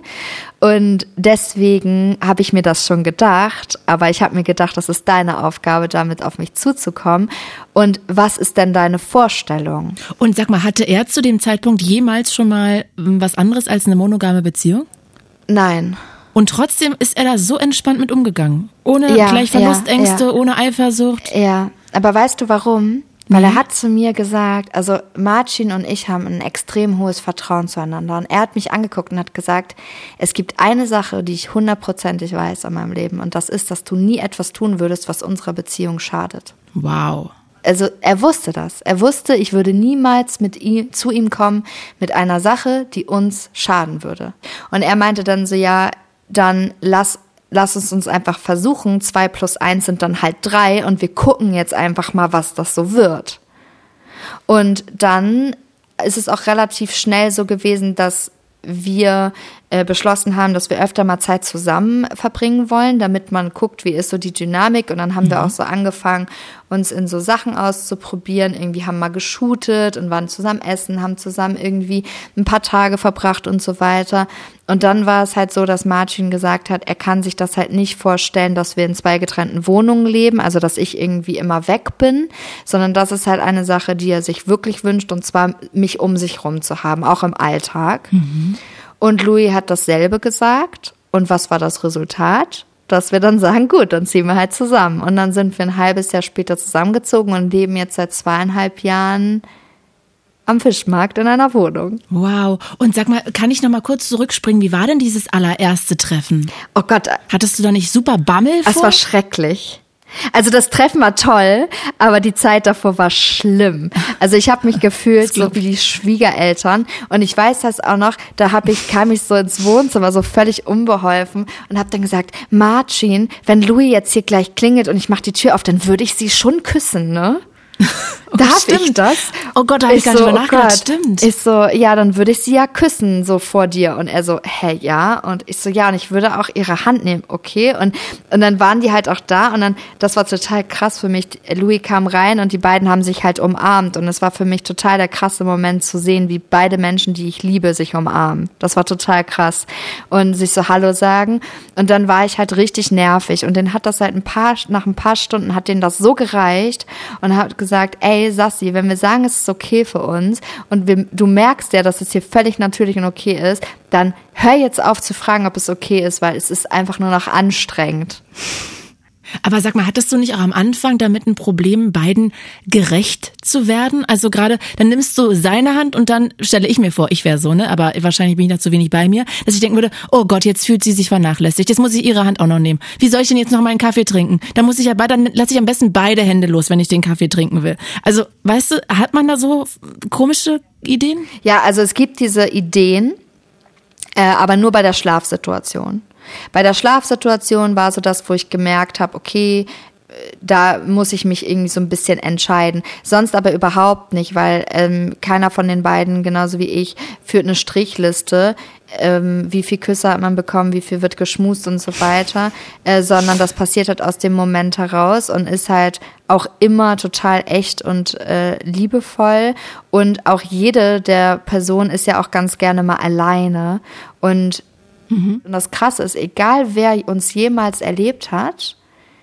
Und deswegen habe ich mir das schon gedacht, aber ich habe mir gedacht, das ist deine Aufgabe, damit auf mich zuzukommen. Und was ist denn deine Vorstellung? Und sag mal, hatte er zu dem Zeitpunkt jemals schon mal was anderes als eine monogame Beziehung? Nein. Und trotzdem ist er da so entspannt mit umgegangen. Ohne ja, gleich Verlustängste, ja, ja. ohne Eifersucht. Ja, aber weißt du warum? Weil mhm. er hat zu mir gesagt, also Marcin und ich haben ein extrem hohes Vertrauen zueinander. Und er hat mich angeguckt und hat gesagt, es gibt eine Sache, die ich hundertprozentig weiß an meinem Leben. Und das ist, dass du nie etwas tun würdest, was unserer Beziehung schadet. Wow. Also er wusste das. Er wusste, ich würde niemals mit ihm, zu ihm kommen mit einer Sache, die uns schaden würde. Und er meinte dann so, ja, dann lass lass es uns einfach versuchen. Zwei plus eins sind dann halt drei und wir gucken jetzt einfach mal, was das so wird. Und dann ist es auch relativ schnell so gewesen, dass wir äh, beschlossen haben, dass wir öfter mal Zeit zusammen verbringen wollen, damit man guckt, wie ist so die Dynamik. Und dann haben mhm. wir auch so angefangen, uns in so Sachen auszuprobieren. Irgendwie haben mal geshootet und waren zusammen essen, haben zusammen irgendwie ein paar Tage verbracht und so weiter. Und dann war es halt so, dass Martin gesagt hat, er kann sich das halt nicht vorstellen, dass wir in zwei getrennten Wohnungen leben, also dass ich irgendwie immer weg bin, sondern das ist halt eine Sache, die er sich wirklich wünscht, und zwar mich um sich rum zu haben, auch im Alltag. Mhm. Und Louis hat dasselbe gesagt. Und was war das Resultat? Dass wir dann sagen, gut, dann ziehen wir halt zusammen. Und dann sind wir ein halbes Jahr später zusammengezogen und leben jetzt seit zweieinhalb Jahren am Fischmarkt in einer Wohnung. Wow. Und sag mal, kann ich noch mal kurz zurückspringen? Wie war denn dieses allererste Treffen? Oh Gott. Hattest du da nicht super Bammel vor? Es war schrecklich. Also das Treffen war toll, aber die Zeit davor war schlimm. Also ich habe mich gefühlt so wie die Schwiegereltern und ich weiß das auch noch, da hab ich kam ich so ins Wohnzimmer so völlig unbeholfen und habe dann gesagt, Marcin, wenn Louis jetzt hier gleich klingelt und ich mache die Tür auf, dann würde ich sie schon küssen, ne? Oh, Darf stimmt. ich das? Oh Gott, da habe ich gar so, nicht drüber nachgedacht. Oh stimmt. Ich so, ja, dann würde ich sie ja küssen, so vor dir. Und er so, hä, ja? Und ich so, ja, und ich würde auch ihre Hand nehmen, okay? Und, und dann waren die halt auch da und dann, das war total krass für mich. Louis kam rein und die beiden haben sich halt umarmt. Und es war für mich total der krasse Moment zu sehen, wie beide Menschen, die ich liebe, sich umarmen. Das war total krass. Und sich so Hallo sagen. Und dann war ich halt richtig nervig. Und dann hat das halt ein paar, nach ein paar Stunden hat denen das so gereicht und hat gesagt, gesagt, ey Sassi, wenn wir sagen, es ist okay für uns und wir, du merkst ja, dass es hier völlig natürlich und okay ist, dann hör jetzt auf zu fragen, ob es okay ist, weil es ist einfach nur noch anstrengend. Aber sag mal, hattest du nicht auch am Anfang damit ein Problem, beiden gerecht zu werden? Also gerade, dann nimmst du seine Hand und dann stelle ich mir vor, ich wäre so, ne? Aber wahrscheinlich bin ich da zu wenig bei mir, dass ich denken würde, oh Gott, jetzt fühlt sie sich vernachlässigt. Jetzt muss ich ihre Hand auch noch nehmen. Wie soll ich denn jetzt noch meinen Kaffee trinken? Dann muss ich ja, dann lasse ich am besten beide Hände los, wenn ich den Kaffee trinken will. Also, weißt du, hat man da so komische Ideen? Ja, also es gibt diese Ideen, äh, aber nur bei der Schlafsituation. Bei der Schlafsituation war so das, wo ich gemerkt habe, okay, da muss ich mich irgendwie so ein bisschen entscheiden. Sonst aber überhaupt nicht, weil ähm, keiner von den beiden, genauso wie ich, führt eine Strichliste, ähm, wie viel Küsse hat man bekommen, wie viel wird geschmust und so weiter, äh, sondern das passiert halt aus dem Moment heraus und ist halt auch immer total echt und äh, liebevoll. Und auch jede der Personen ist ja auch ganz gerne mal alleine. Und Mhm. Und das Krasse ist, egal wer uns jemals erlebt hat,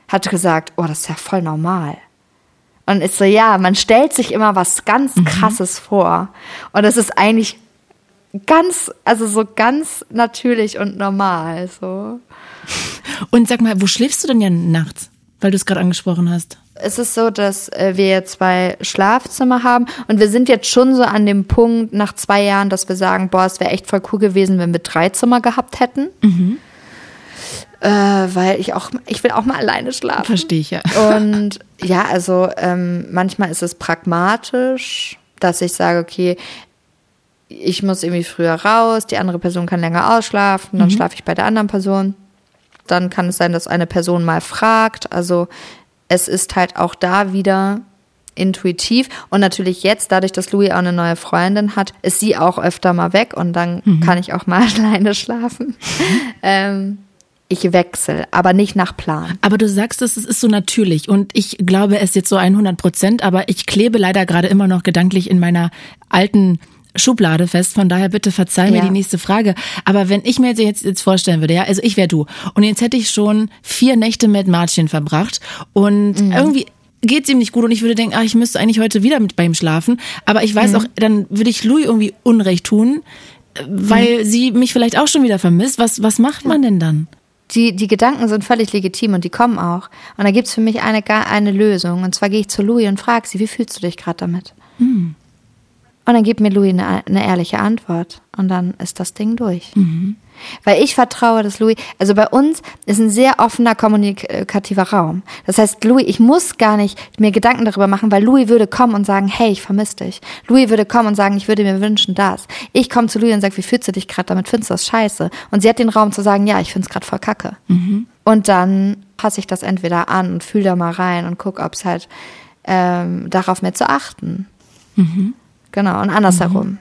hat gesagt, oh, das ist ja voll normal. Und ist so, ja, man stellt sich immer was ganz mhm. Krasses vor. Und es ist eigentlich ganz, also so ganz natürlich und normal, so. Und sag mal, wo schläfst du denn ja nachts? Weil du es gerade angesprochen hast es ist so, dass äh, wir zwei Schlafzimmer haben und wir sind jetzt schon so an dem Punkt nach zwei Jahren, dass wir sagen, boah, es wäre echt voll cool gewesen, wenn wir drei Zimmer gehabt hätten. Mhm. Äh, weil ich auch, ich will auch mal alleine schlafen. Verstehe ich ja. Und ja, also ähm, manchmal ist es pragmatisch, dass ich sage, okay, ich muss irgendwie früher raus, die andere Person kann länger ausschlafen, dann mhm. schlafe ich bei der anderen Person. Dann kann es sein, dass eine Person mal fragt. Also es ist halt auch da wieder intuitiv und natürlich jetzt, dadurch, dass Louis auch eine neue Freundin hat, ist sie auch öfter mal weg und dann mhm. kann ich auch mal alleine schlafen. ähm, ich wechsle, aber nicht nach Plan. Aber du sagst, es ist so natürlich und ich glaube es jetzt so 100 Prozent, aber ich klebe leider gerade immer noch gedanklich in meiner alten Schublade fest. Von daher bitte verzeih ja. mir die nächste Frage. Aber wenn ich mir jetzt, jetzt vorstellen würde, ja, also ich wäre du. Und jetzt hätte ich schon vier Nächte mit Martin verbracht und mhm. irgendwie geht's ihm nicht gut und ich würde denken, ach, ich müsste eigentlich heute wieder mit bei ihm schlafen. Aber ich weiß mhm. auch, dann würde ich Louis irgendwie Unrecht tun, weil mhm. sie mich vielleicht auch schon wieder vermisst. Was, was macht man denn dann? Die, die Gedanken sind völlig legitim und die kommen auch. Und da gibt's für mich eine, eine Lösung. Und zwar gehe ich zu Louis und frage sie, wie fühlst du dich gerade damit? Mhm. Und dann gibt mir Louis eine, eine, ehrliche Antwort. Und dann ist das Ding durch. Mhm. Weil ich vertraue, dass Louis, also bei uns ist ein sehr offener kommunikativer Raum. Das heißt, Louis, ich muss gar nicht mir Gedanken darüber machen, weil Louis würde kommen und sagen, hey, ich vermisse dich. Louis würde kommen und sagen, ich würde mir wünschen das. Ich komme zu Louis und sage, wie fühlst du dich gerade damit? Findest du das scheiße? Und sie hat den Raum zu sagen, ja, ich finde es gerade voll kacke. Mhm. Und dann passe ich das entweder an und fühle da mal rein und gucke, ob es halt ähm, darauf mehr zu achten. Mhm. Genau, und andersherum. Mhm.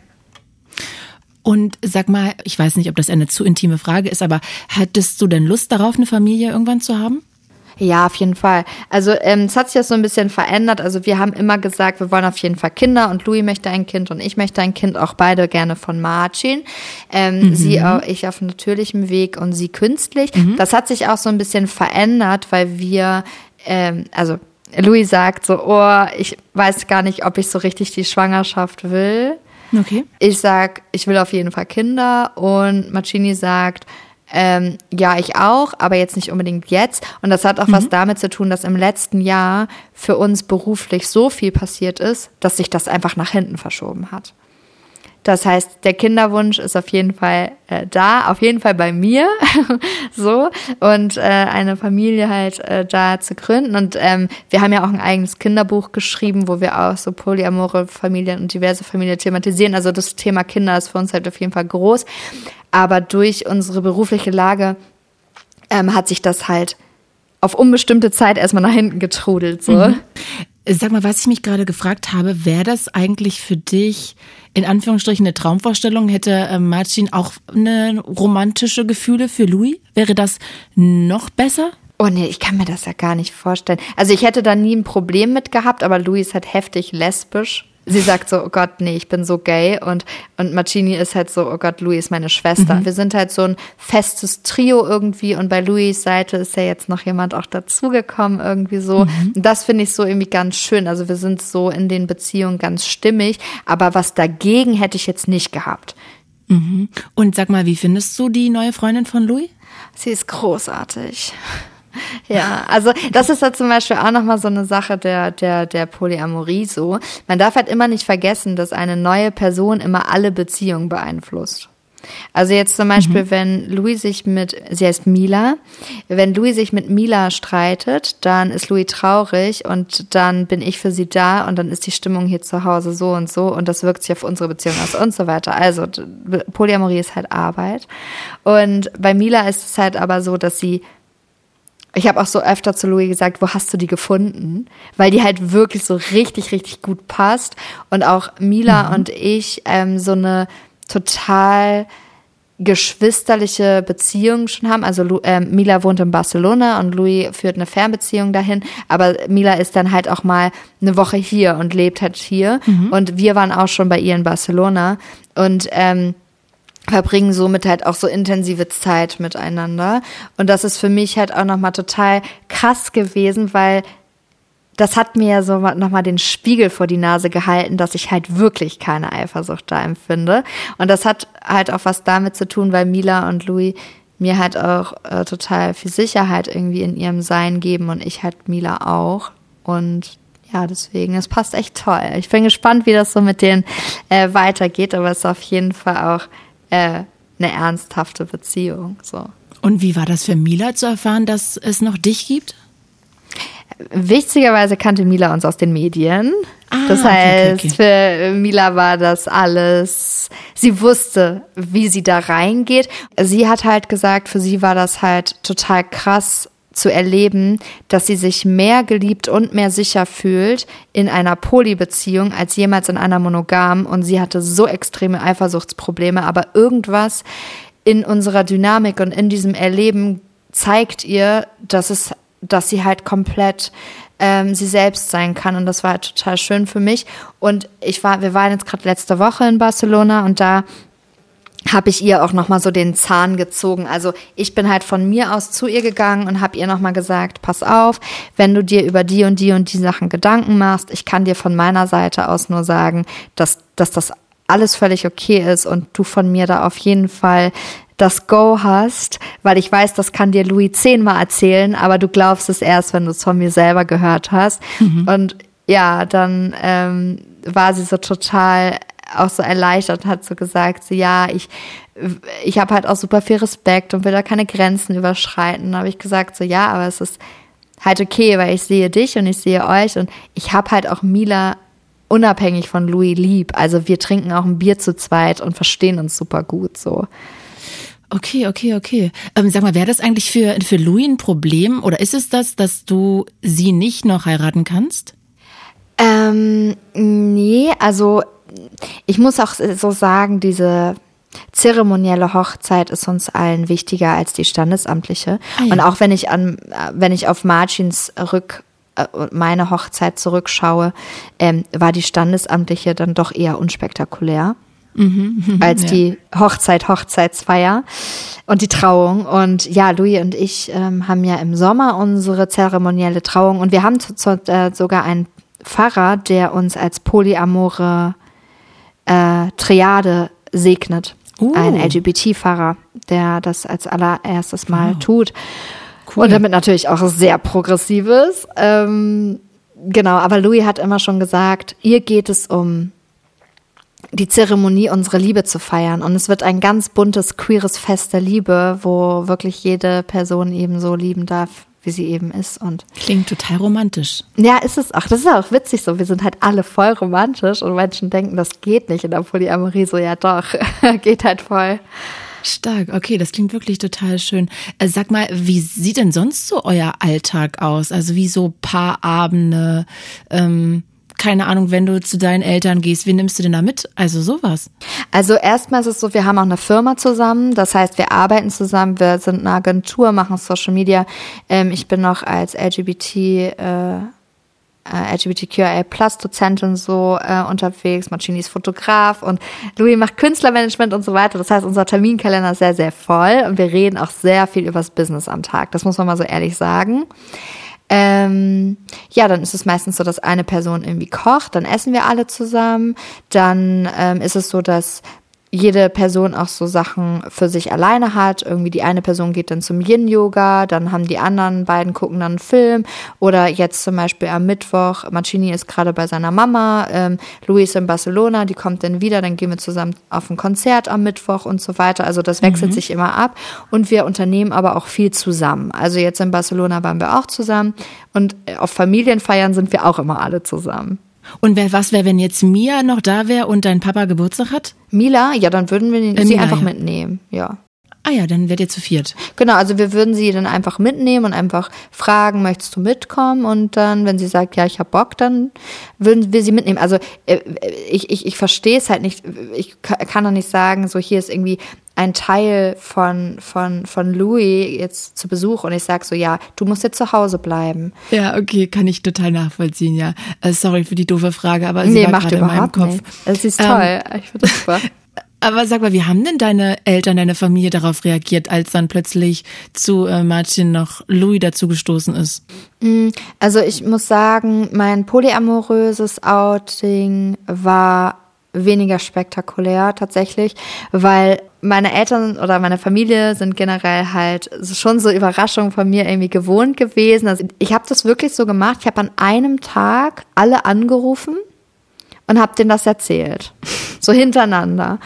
Und sag mal, ich weiß nicht, ob das eine zu intime Frage ist, aber hättest du denn Lust darauf, eine Familie irgendwann zu haben? Ja, auf jeden Fall. Also ähm, es hat sich ja so ein bisschen verändert. Also wir haben immer gesagt, wir wollen auf jeden Fall Kinder und Louis möchte ein Kind und ich möchte ein Kind, auch beide gerne von Marcin. Ähm, mhm. Sie auch, ich auf natürlichem Weg und sie künstlich. Mhm. Das hat sich auch so ein bisschen verändert, weil wir, ähm, also Louis sagt so, oh, ich weiß gar nicht, ob ich so richtig die Schwangerschaft will. Okay. Ich sag, ich will auf jeden Fall Kinder und Macini sagt, ähm, ja, ich auch, aber jetzt nicht unbedingt jetzt. Und das hat auch mhm. was damit zu tun, dass im letzten Jahr für uns beruflich so viel passiert ist, dass sich das einfach nach hinten verschoben hat. Das heißt, der Kinderwunsch ist auf jeden Fall äh, da, auf jeden Fall bei mir, so und äh, eine Familie halt äh, da zu gründen. Und ähm, wir haben ja auch ein eigenes Kinderbuch geschrieben, wo wir auch so polyamore Familien und diverse Familien thematisieren. Also das Thema Kinder ist für uns halt auf jeden Fall groß. Aber durch unsere berufliche Lage ähm, hat sich das halt auf unbestimmte Zeit erstmal nach hinten getrudelt. So. Mhm. Sag mal, was ich mich gerade gefragt habe, wäre das eigentlich für dich in Anführungsstrichen eine Traumvorstellung? Hätte äh, Martin auch eine romantische Gefühle für Louis? Wäre das noch besser? Oh nee, ich kann mir das ja gar nicht vorstellen. Also ich hätte da nie ein Problem mit gehabt, aber Louis ist halt heftig lesbisch. Sie sagt so, oh Gott, nee, ich bin so gay und, und Marcini ist halt so, oh Gott, Louis ist meine Schwester. Mhm. Wir sind halt so ein festes Trio irgendwie und bei Louis Seite ist ja jetzt noch jemand auch dazugekommen irgendwie so. Mhm. Das finde ich so irgendwie ganz schön. Also wir sind so in den Beziehungen ganz stimmig, aber was dagegen hätte ich jetzt nicht gehabt. Mhm. Und sag mal, wie findest du die neue Freundin von Louis? Sie ist großartig. Ja, also das ist ja zum Beispiel auch nochmal so eine Sache der, der, der Polyamorie so. Man darf halt immer nicht vergessen, dass eine neue Person immer alle Beziehungen beeinflusst. Also jetzt zum Beispiel, mhm. wenn Louis sich mit, sie heißt Mila, wenn Louis sich mit Mila streitet, dann ist Louis traurig und dann bin ich für sie da und dann ist die Stimmung hier zu Hause so und so und das wirkt sich auf unsere Beziehung aus und so weiter. Also Polyamorie ist halt Arbeit. Und bei Mila ist es halt aber so, dass sie ich habe auch so öfter zu Louis gesagt, wo hast du die gefunden? Weil die halt wirklich so richtig, richtig gut passt. Und auch Mila mhm. und ich ähm, so eine total geschwisterliche Beziehung schon haben. Also äh, Mila wohnt in Barcelona und Louis führt eine Fernbeziehung dahin. Aber Mila ist dann halt auch mal eine Woche hier und lebt halt hier. Mhm. Und wir waren auch schon bei ihr in Barcelona. Und ähm, verbringen somit halt auch so intensive Zeit miteinander. Und das ist für mich halt auch nochmal total krass gewesen, weil das hat mir ja so nochmal den Spiegel vor die Nase gehalten, dass ich halt wirklich keine Eifersucht da empfinde. Und das hat halt auch was damit zu tun, weil Mila und Louis mir halt auch äh, total viel Sicherheit irgendwie in ihrem Sein geben und ich halt Mila auch. Und ja, deswegen, es passt echt toll. Ich bin gespannt, wie das so mit denen äh, weitergeht, aber es ist auf jeden Fall auch äh, eine ernsthafte Beziehung. So. Und wie war das für Mila zu erfahren, dass es noch dich gibt? Witzigerweise kannte Mila uns aus den Medien. Ah, das heißt, okay, okay. für Mila war das alles, sie wusste, wie sie da reingeht. Sie hat halt gesagt, für sie war das halt total krass, zu erleben, dass sie sich mehr geliebt und mehr sicher fühlt in einer Polybeziehung als jemals in einer monogamen und sie hatte so extreme Eifersuchtsprobleme, aber irgendwas in unserer Dynamik und in diesem Erleben zeigt ihr, dass es, dass sie halt komplett ähm, sie selbst sein kann. Und das war halt total schön für mich. Und ich war, wir waren jetzt gerade letzte Woche in Barcelona und da habe ich ihr auch noch mal so den Zahn gezogen. Also ich bin halt von mir aus zu ihr gegangen und habe ihr noch mal gesagt, pass auf, wenn du dir über die und die und die Sachen Gedanken machst, ich kann dir von meiner Seite aus nur sagen, dass, dass das alles völlig okay ist und du von mir da auf jeden Fall das Go hast, weil ich weiß, das kann dir Louis zehnmal erzählen, aber du glaubst es erst, wenn du es von mir selber gehört hast. Mhm. Und ja, dann ähm, war sie so total auch so erleichtert und hat so gesagt, so, ja, ich, ich habe halt auch super viel Respekt und will da keine Grenzen überschreiten. Da habe ich gesagt, so ja, aber es ist halt okay, weil ich sehe dich und ich sehe euch und ich habe halt auch Mila unabhängig von Louis lieb. Also wir trinken auch ein Bier zu zweit und verstehen uns super gut so. Okay, okay, okay. Ähm, sag mal, wäre das eigentlich für, für Louis ein Problem oder ist es das, dass du sie nicht noch heiraten kannst? Ähm, nee, also ich muss auch so sagen, diese zeremonielle Hochzeit ist uns allen wichtiger als die standesamtliche. Ah, ja. Und auch wenn ich an, wenn ich auf Margins Rück äh, meine Hochzeit zurückschaue, ähm, war die standesamtliche dann doch eher unspektakulär. Mhm, als ja. die Hochzeit, Hochzeitsfeier und die Trauung. Und ja, Louis und ich ähm, haben ja im Sommer unsere zeremonielle Trauung und wir haben zu, zu, äh, sogar einen Pfarrer, der uns als polyamore äh, Triade segnet. Uh. Ein LGBT-Fahrer, der das als allererstes Mal wow. tut. Cool. Und damit natürlich auch sehr progressives. Ähm, genau, aber Louis hat immer schon gesagt, ihr geht es um die Zeremonie, unsere Liebe zu feiern. Und es wird ein ganz buntes, queeres Fest der Liebe, wo wirklich jede Person eben so lieben darf, wie sie eben ist. Und Klingt total romantisch. Ja, ist es auch. Das ist auch witzig so. Wir sind halt alle voll romantisch und Menschen denken, das geht nicht in der Polyamorie. So, ja doch, geht halt voll. Stark, okay, das klingt wirklich total schön. Äh, sag mal, wie sieht denn sonst so euer Alltag aus? Also wie so Paarabende, ähm, keine Ahnung, wenn du zu deinen Eltern gehst, wie nimmst du denn da mit? Also sowas. Also erstmal ist es so, wir haben auch eine Firma zusammen. Das heißt, wir arbeiten zusammen, wir sind eine Agentur, machen Social Media. Ähm, ich bin noch als LGBT äh, äh, LGBTQIA Plus Dozentin so äh, unterwegs, Marcini ist Fotograf und Louis macht Künstlermanagement und so weiter. Das heißt, unser Terminkalender ist sehr, sehr voll und wir reden auch sehr viel übers Business am Tag. Das muss man mal so ehrlich sagen. Ähm, ja, dann ist es meistens so, dass eine Person irgendwie kocht, dann essen wir alle zusammen. Dann ähm, ist es so, dass jede Person auch so Sachen für sich alleine hat. Irgendwie die eine Person geht dann zum Yin-Yoga, dann haben die anderen beiden gucken dann einen Film. Oder jetzt zum Beispiel am Mittwoch, Mancini ist gerade bei seiner Mama, ähm, Luis in Barcelona, die kommt dann wieder, dann gehen wir zusammen auf ein Konzert am Mittwoch und so weiter. Also das wechselt mhm. sich immer ab. Und wir unternehmen aber auch viel zusammen. Also jetzt in Barcelona waren wir auch zusammen und auf Familienfeiern sind wir auch immer alle zusammen. Und wer, was wäre, wenn jetzt Mia noch da wäre und dein Papa Geburtstag hat? Mila, ja, dann würden wir äh, sie Mila, einfach ja. mitnehmen, ja. Ah ja, dann werdet ihr zu viert. Genau, also wir würden sie dann einfach mitnehmen und einfach fragen, möchtest du mitkommen? Und dann, wenn sie sagt, ja, ich hab Bock, dann würden wir sie mitnehmen. Also äh, ich, ich, ich verstehe es halt nicht. Ich kann doch nicht sagen, so hier ist irgendwie ein Teil von, von, von Louis jetzt zu Besuch und ich sag so, ja, du musst jetzt zu Hause bleiben. Ja, okay, kann ich total nachvollziehen, ja. Uh, sorry für die doofe Frage, aber sie nee, war gerade in meinem Kopf. Nicht. Es ist toll, um, ähm, ich finde das super. Aber sag mal, wie haben denn deine Eltern, deine Familie darauf reagiert, als dann plötzlich zu äh, Martin noch Louis dazugestoßen ist? Mm, also ich muss sagen, mein polyamoröses Outing war weniger spektakulär tatsächlich, weil meine Eltern oder meine Familie sind generell halt schon so Überraschungen von mir irgendwie gewohnt gewesen. Also ich habe das wirklich so gemacht. Ich habe an einem Tag alle angerufen und habe denen das erzählt, so hintereinander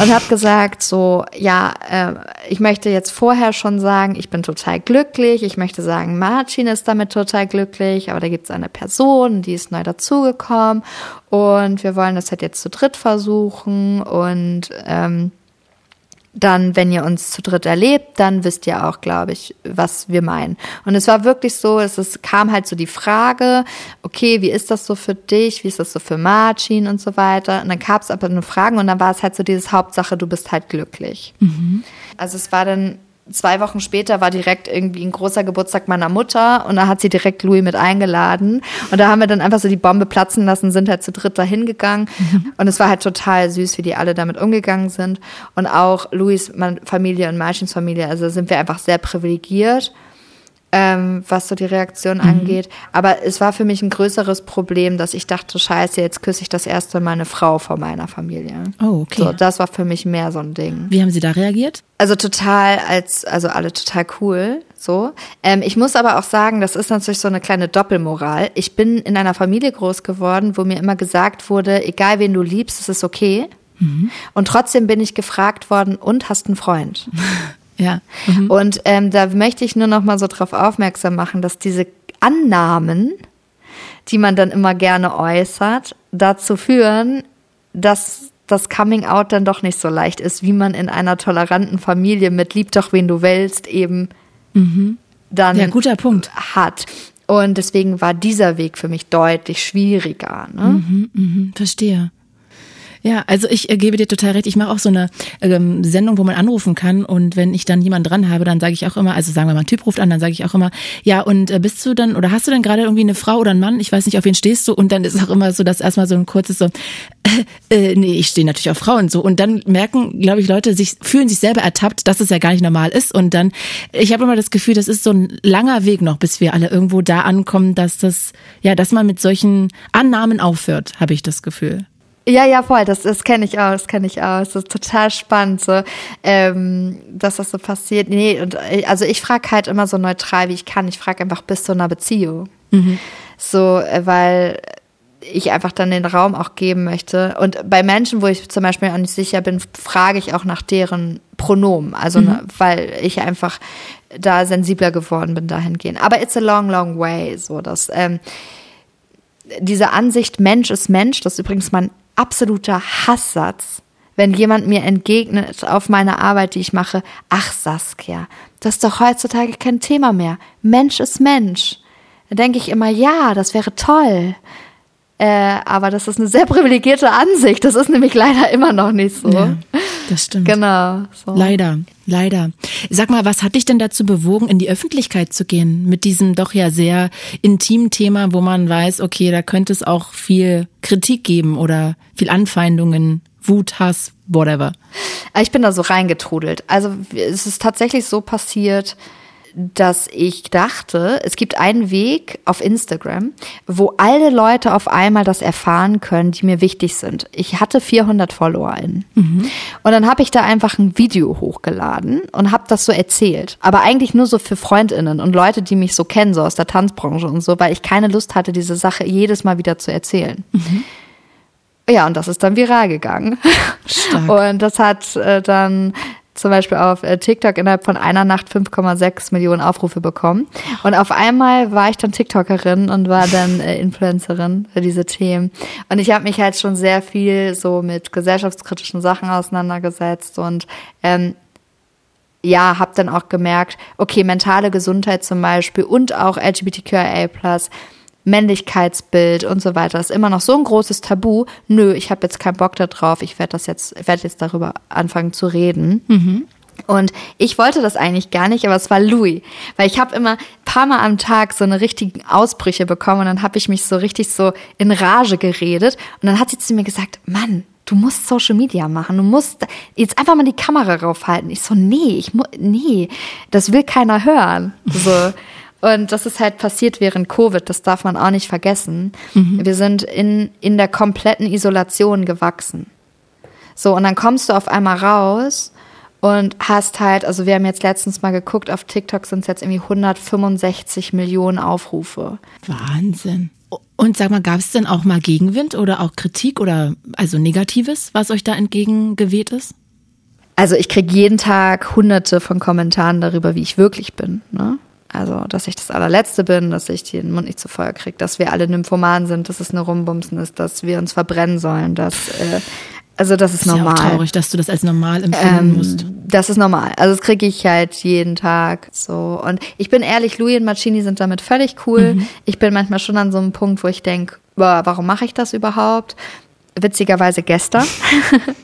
und habe gesagt so, ja, äh, ich möchte jetzt vorher schon sagen, ich bin total glücklich. Ich möchte sagen, Martin ist damit total glücklich, aber da gibt es eine Person, die ist neu dazugekommen und wir wollen das halt jetzt zu dritt versuchen und ähm, dann, wenn ihr uns zu dritt erlebt, dann wisst ihr auch, glaube ich, was wir meinen. Und es war wirklich so, es ist, kam halt so die Frage, okay, wie ist das so für dich, wie ist das so für Martin und so weiter. Und dann gab es aber nur Fragen und dann war es halt so dieses Hauptsache, du bist halt glücklich. Mhm. Also es war dann zwei Wochen später war direkt irgendwie ein großer Geburtstag meiner Mutter und da hat sie direkt Louis mit eingeladen. Und da haben wir dann einfach so die Bombe platzen lassen, sind halt zu dritt dahin gegangen. Mhm. Und es war halt total süß, wie die alle damit umgegangen sind. Und auch Louis Familie und Martins Familie, also sind wir einfach sehr privilegiert ähm, was so die Reaktion mhm. angeht. Aber es war für mich ein größeres Problem, dass ich dachte, scheiße, jetzt küsse ich das erste Mal eine Frau vor meiner Familie. Oh, okay. So, das war für mich mehr so ein Ding. Wie haben Sie da reagiert? Also total als, also alle total cool. So. Ähm, ich muss aber auch sagen, das ist natürlich so eine kleine Doppelmoral. Ich bin in einer Familie groß geworden, wo mir immer gesagt wurde, egal wen du liebst, es ist okay. Mhm. Und trotzdem bin ich gefragt worden, und hast einen Freund? Ja. Mhm. Und ähm, da möchte ich nur noch mal so drauf aufmerksam machen, dass diese Annahmen, die man dann immer gerne äußert, dazu führen, dass das Coming Out dann doch nicht so leicht ist, wie man in einer toleranten Familie mit lieb doch wen du willst eben mhm. dann ja, guter Punkt. hat. Und deswegen war dieser Weg für mich deutlich schwieriger. Ne? Mhm, mh, verstehe. Ja, also ich äh, gebe dir total recht. Ich mache auch so eine ähm, Sendung, wo man anrufen kann. Und wenn ich dann jemanden dran habe, dann sage ich auch immer, also sagen wir mal, ein Typ ruft an, dann sage ich auch immer, ja, und äh, bist du dann, oder hast du dann gerade irgendwie eine Frau oder einen Mann? Ich weiß nicht, auf wen stehst du? Und dann ist auch immer so, dass erstmal so ein kurzes so, äh, äh, nee, ich stehe natürlich auf Frauen so. Und dann merken, glaube ich, Leute sich, fühlen sich selber ertappt, dass es ja gar nicht normal ist. Und dann, ich habe immer das Gefühl, das ist so ein langer Weg noch, bis wir alle irgendwo da ankommen, dass das, ja, dass man mit solchen Annahmen aufhört, habe ich das Gefühl. Ja, ja, voll. Das, das kenne ich auch. Das kenne ich auch. Das ist total spannend, so, ähm, dass das so passiert. Nee, und äh, also ich frage halt immer so neutral, wie ich kann. Ich frage einfach bis zu einer Beziehung. Mhm. So, äh, weil ich einfach dann den Raum auch geben möchte. Und bei Menschen, wo ich zum Beispiel auch nicht sicher bin, frage ich auch nach deren Pronomen. Also, mhm. ne, weil ich einfach da sensibler geworden bin dahingehend. Aber it's a long, long way. So, dass ähm, diese Ansicht Mensch ist Mensch, das ist übrigens mein absoluter Hasssatz, wenn jemand mir entgegnet auf meine Arbeit, die ich mache, ach Saskia, das ist doch heutzutage kein Thema mehr. Mensch ist Mensch. Da denke ich immer, ja, das wäre toll. Äh, aber das ist eine sehr privilegierte Ansicht. Das ist nämlich leider immer noch nicht so. Ja, das stimmt. Genau. So. Leider, leider. Sag mal, was hat dich denn dazu bewogen, in die Öffentlichkeit zu gehen mit diesem doch ja sehr intimen Thema, wo man weiß, okay, da könnte es auch viel Kritik geben oder viel Anfeindungen, Wut, Hass, whatever. Ich bin da so reingetrudelt. Also es ist tatsächlich so passiert, dass ich dachte, es gibt einen Weg auf Instagram, wo alle Leute auf einmal das erfahren können, die mir wichtig sind. Ich hatte 400 FollowerInnen. Mhm. Und dann habe ich da einfach ein Video hochgeladen und habe das so erzählt. Aber eigentlich nur so für FreundInnen und Leute, die mich so kennen, so aus der Tanzbranche und so, weil ich keine Lust hatte, diese Sache jedes Mal wieder zu erzählen. Mhm. Ja, und das ist dann viral gegangen. Stark. Und das hat äh, dann zum Beispiel auf äh, TikTok innerhalb von einer Nacht 5,6 Millionen Aufrufe bekommen. Und auf einmal war ich dann TikTokerin und war dann äh, Influencerin für diese Themen. Und ich habe mich halt schon sehr viel so mit gesellschaftskritischen Sachen auseinandergesetzt und ähm, ja, habe dann auch gemerkt, okay, mentale Gesundheit zum Beispiel und auch LGBTQIA+, Männlichkeitsbild und so weiter ist immer noch so ein großes Tabu. Nö, ich habe jetzt keinen Bock darauf. Ich werde das jetzt, werde jetzt darüber anfangen zu reden. Mhm. Und ich wollte das eigentlich gar nicht, aber es war Louis, weil ich habe immer paar Mal am Tag so eine richtigen Ausbrüche bekommen und dann habe ich mich so richtig so in Rage geredet und dann hat sie zu mir gesagt, Mann, du musst Social Media machen, du musst jetzt einfach mal die Kamera raufhalten. Ich so, nee, ich muss, nee, das will keiner hören. So. Und das ist halt passiert während Covid, das darf man auch nicht vergessen. Mhm. Wir sind in, in der kompletten Isolation gewachsen. So, und dann kommst du auf einmal raus und hast halt, also wir haben jetzt letztens mal geguckt, auf TikTok sind es jetzt irgendwie 165 Millionen Aufrufe. Wahnsinn. Und sag mal, gab es denn auch mal Gegenwind oder auch Kritik oder also Negatives, was euch da entgegengeweht ist? Also ich kriege jeden Tag hunderte von Kommentaren darüber, wie ich wirklich bin. Ne? Also, dass ich das allerletzte bin, dass ich den Mund nicht zu Feuer kriege, dass wir alle Nymphoman sind, dass es eine Rumbumsen ist, dass wir uns verbrennen sollen, dass äh, also das ist, ist normal. Ja auch traurig, dass du das als normal empfinden ähm, musst. Das ist normal. Also das kriege ich halt jeden Tag so. Und ich bin ehrlich, Louis und Marcini sind damit völlig cool. Mhm. Ich bin manchmal schon an so einem Punkt, wo ich denke, warum mache ich das überhaupt? Witzigerweise gestern.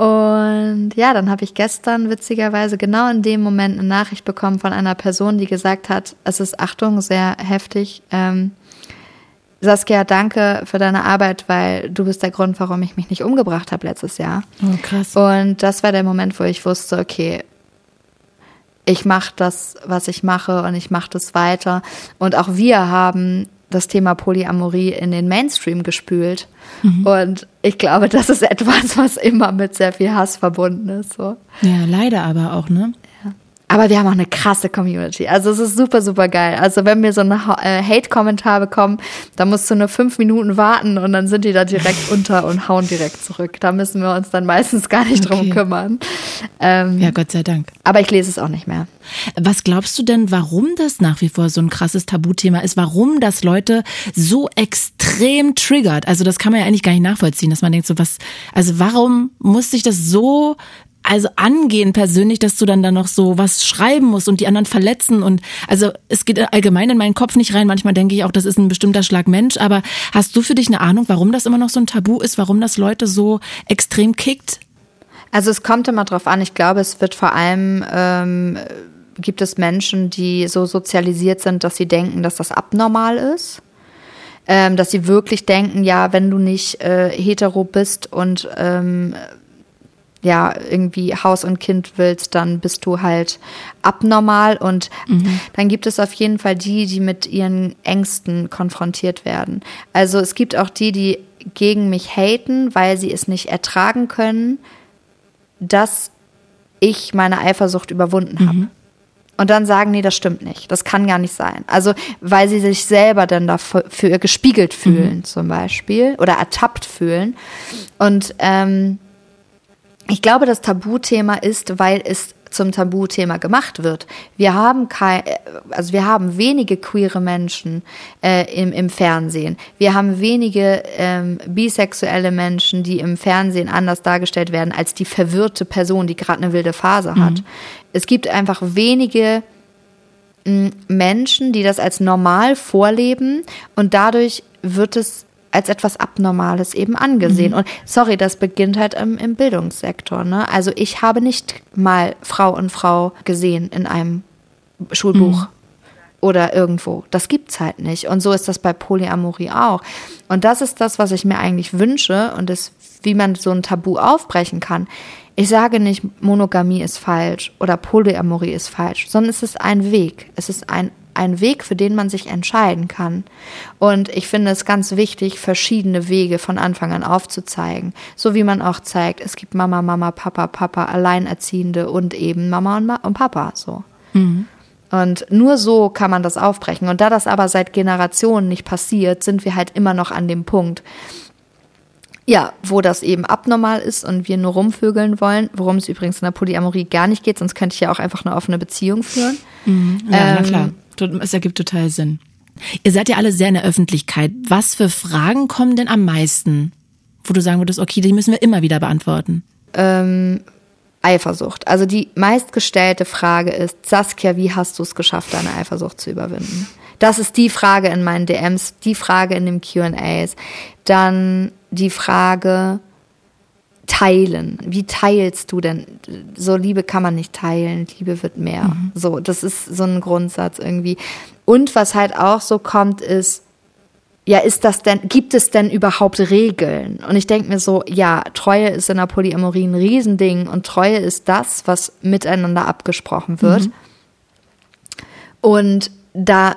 Und ja, dann habe ich gestern witzigerweise genau in dem Moment eine Nachricht bekommen von einer Person, die gesagt hat, es ist Achtung, sehr heftig. Ähm, Saskia, danke für deine Arbeit, weil du bist der Grund, warum ich mich nicht umgebracht habe letztes Jahr. Oh, krass. Und das war der Moment, wo ich wusste, okay, ich mache das, was ich mache und ich mache das weiter. Und auch wir haben das Thema Polyamorie in den Mainstream gespült. Mhm. Und ich glaube, das ist etwas, was immer mit sehr viel Hass verbunden ist. So. Ja, leider aber auch, ne? Aber wir haben auch eine krasse Community. Also es ist super, super geil. Also wenn wir so einen äh, Hate-Kommentar bekommen, dann musst du nur fünf Minuten warten und dann sind die da direkt unter und hauen direkt zurück. Da müssen wir uns dann meistens gar nicht okay. drum kümmern. Ähm, ja, Gott sei Dank. Aber ich lese es auch nicht mehr. Was glaubst du denn, warum das nach wie vor so ein krasses Tabuthema ist? Warum das Leute so extrem triggert? Also das kann man ja eigentlich gar nicht nachvollziehen, dass man denkt so, was, also warum muss sich das so also angehen persönlich, dass du dann da noch so was schreiben musst und die anderen verletzen und also es geht allgemein in meinen Kopf nicht rein. Manchmal denke ich auch, das ist ein bestimmter Schlag Mensch, aber hast du für dich eine Ahnung, warum das immer noch so ein Tabu ist, warum das Leute so extrem kickt? Also es kommt immer drauf an. Ich glaube, es wird vor allem ähm, gibt es Menschen, die so sozialisiert sind, dass sie denken, dass das abnormal ist. Ähm, dass sie wirklich denken, ja, wenn du nicht äh, hetero bist und ähm, ja, irgendwie Haus und Kind willst, dann bist du halt abnormal und mhm. dann gibt es auf jeden Fall die, die mit ihren Ängsten konfrontiert werden. Also es gibt auch die, die gegen mich haten, weil sie es nicht ertragen können, dass ich meine Eifersucht überwunden habe. Mhm. Und dann sagen, nee, das stimmt nicht. Das kann gar nicht sein. Also, weil sie sich selber dann dafür gespiegelt fühlen, mhm. zum Beispiel, oder ertappt fühlen. Und ähm, ich glaube, das Tabuthema ist, weil es zum Tabuthema gemacht wird. Wir haben kein, also wir haben wenige queere Menschen äh, im, im Fernsehen. Wir haben wenige ähm, bisexuelle Menschen, die im Fernsehen anders dargestellt werden als die verwirrte Person, die gerade eine wilde Phase hat. Mhm. Es gibt einfach wenige Menschen, die das als normal vorleben und dadurch wird es als etwas Abnormales eben angesehen. Mhm. Und sorry, das beginnt halt im, im Bildungssektor. Ne? Also ich habe nicht mal Frau und Frau gesehen in einem Schulbuch. Mhm. Oder irgendwo. Das gibt's halt nicht. Und so ist das bei Polyamorie auch. Und das ist das, was ich mir eigentlich wünsche und das, wie man so ein Tabu aufbrechen kann. Ich sage nicht, Monogamie ist falsch oder Polyamorie ist falsch, sondern es ist ein Weg. Es ist ein ein Weg, für den man sich entscheiden kann. Und ich finde es ganz wichtig, verschiedene Wege von Anfang an aufzuzeigen. So wie man auch zeigt, es gibt Mama, Mama, Papa, Papa, Alleinerziehende und eben Mama und, Ma und Papa, so. Mhm. Und nur so kann man das aufbrechen. Und da das aber seit Generationen nicht passiert, sind wir halt immer noch an dem Punkt, ja, wo das eben abnormal ist und wir nur rumvögeln wollen, worum es übrigens in der Polyamorie gar nicht geht, sonst könnte ich ja auch einfach eine offene Beziehung führen. Mhm. Ja, ähm, na klar. Es ergibt total Sinn. Ihr seid ja alle sehr in der Öffentlichkeit. Was für Fragen kommen denn am meisten, wo du sagen würdest, okay, die müssen wir immer wieder beantworten? Ähm, Eifersucht. Also die meistgestellte Frage ist, Saskia, wie hast du es geschafft, deine Eifersucht zu überwinden? Das ist die Frage in meinen DMs, die Frage in den QAs. Dann die Frage, teilen. Wie teilst du denn? So Liebe kann man nicht teilen, Liebe wird mehr. Mhm. So, das ist so ein Grundsatz irgendwie. Und was halt auch so kommt, ist, ja, ist das denn, gibt es denn überhaupt Regeln? Und ich denke mir so, ja, Treue ist in der Polyamorie ein Riesending und Treue ist das, was miteinander abgesprochen wird. Mhm. Und da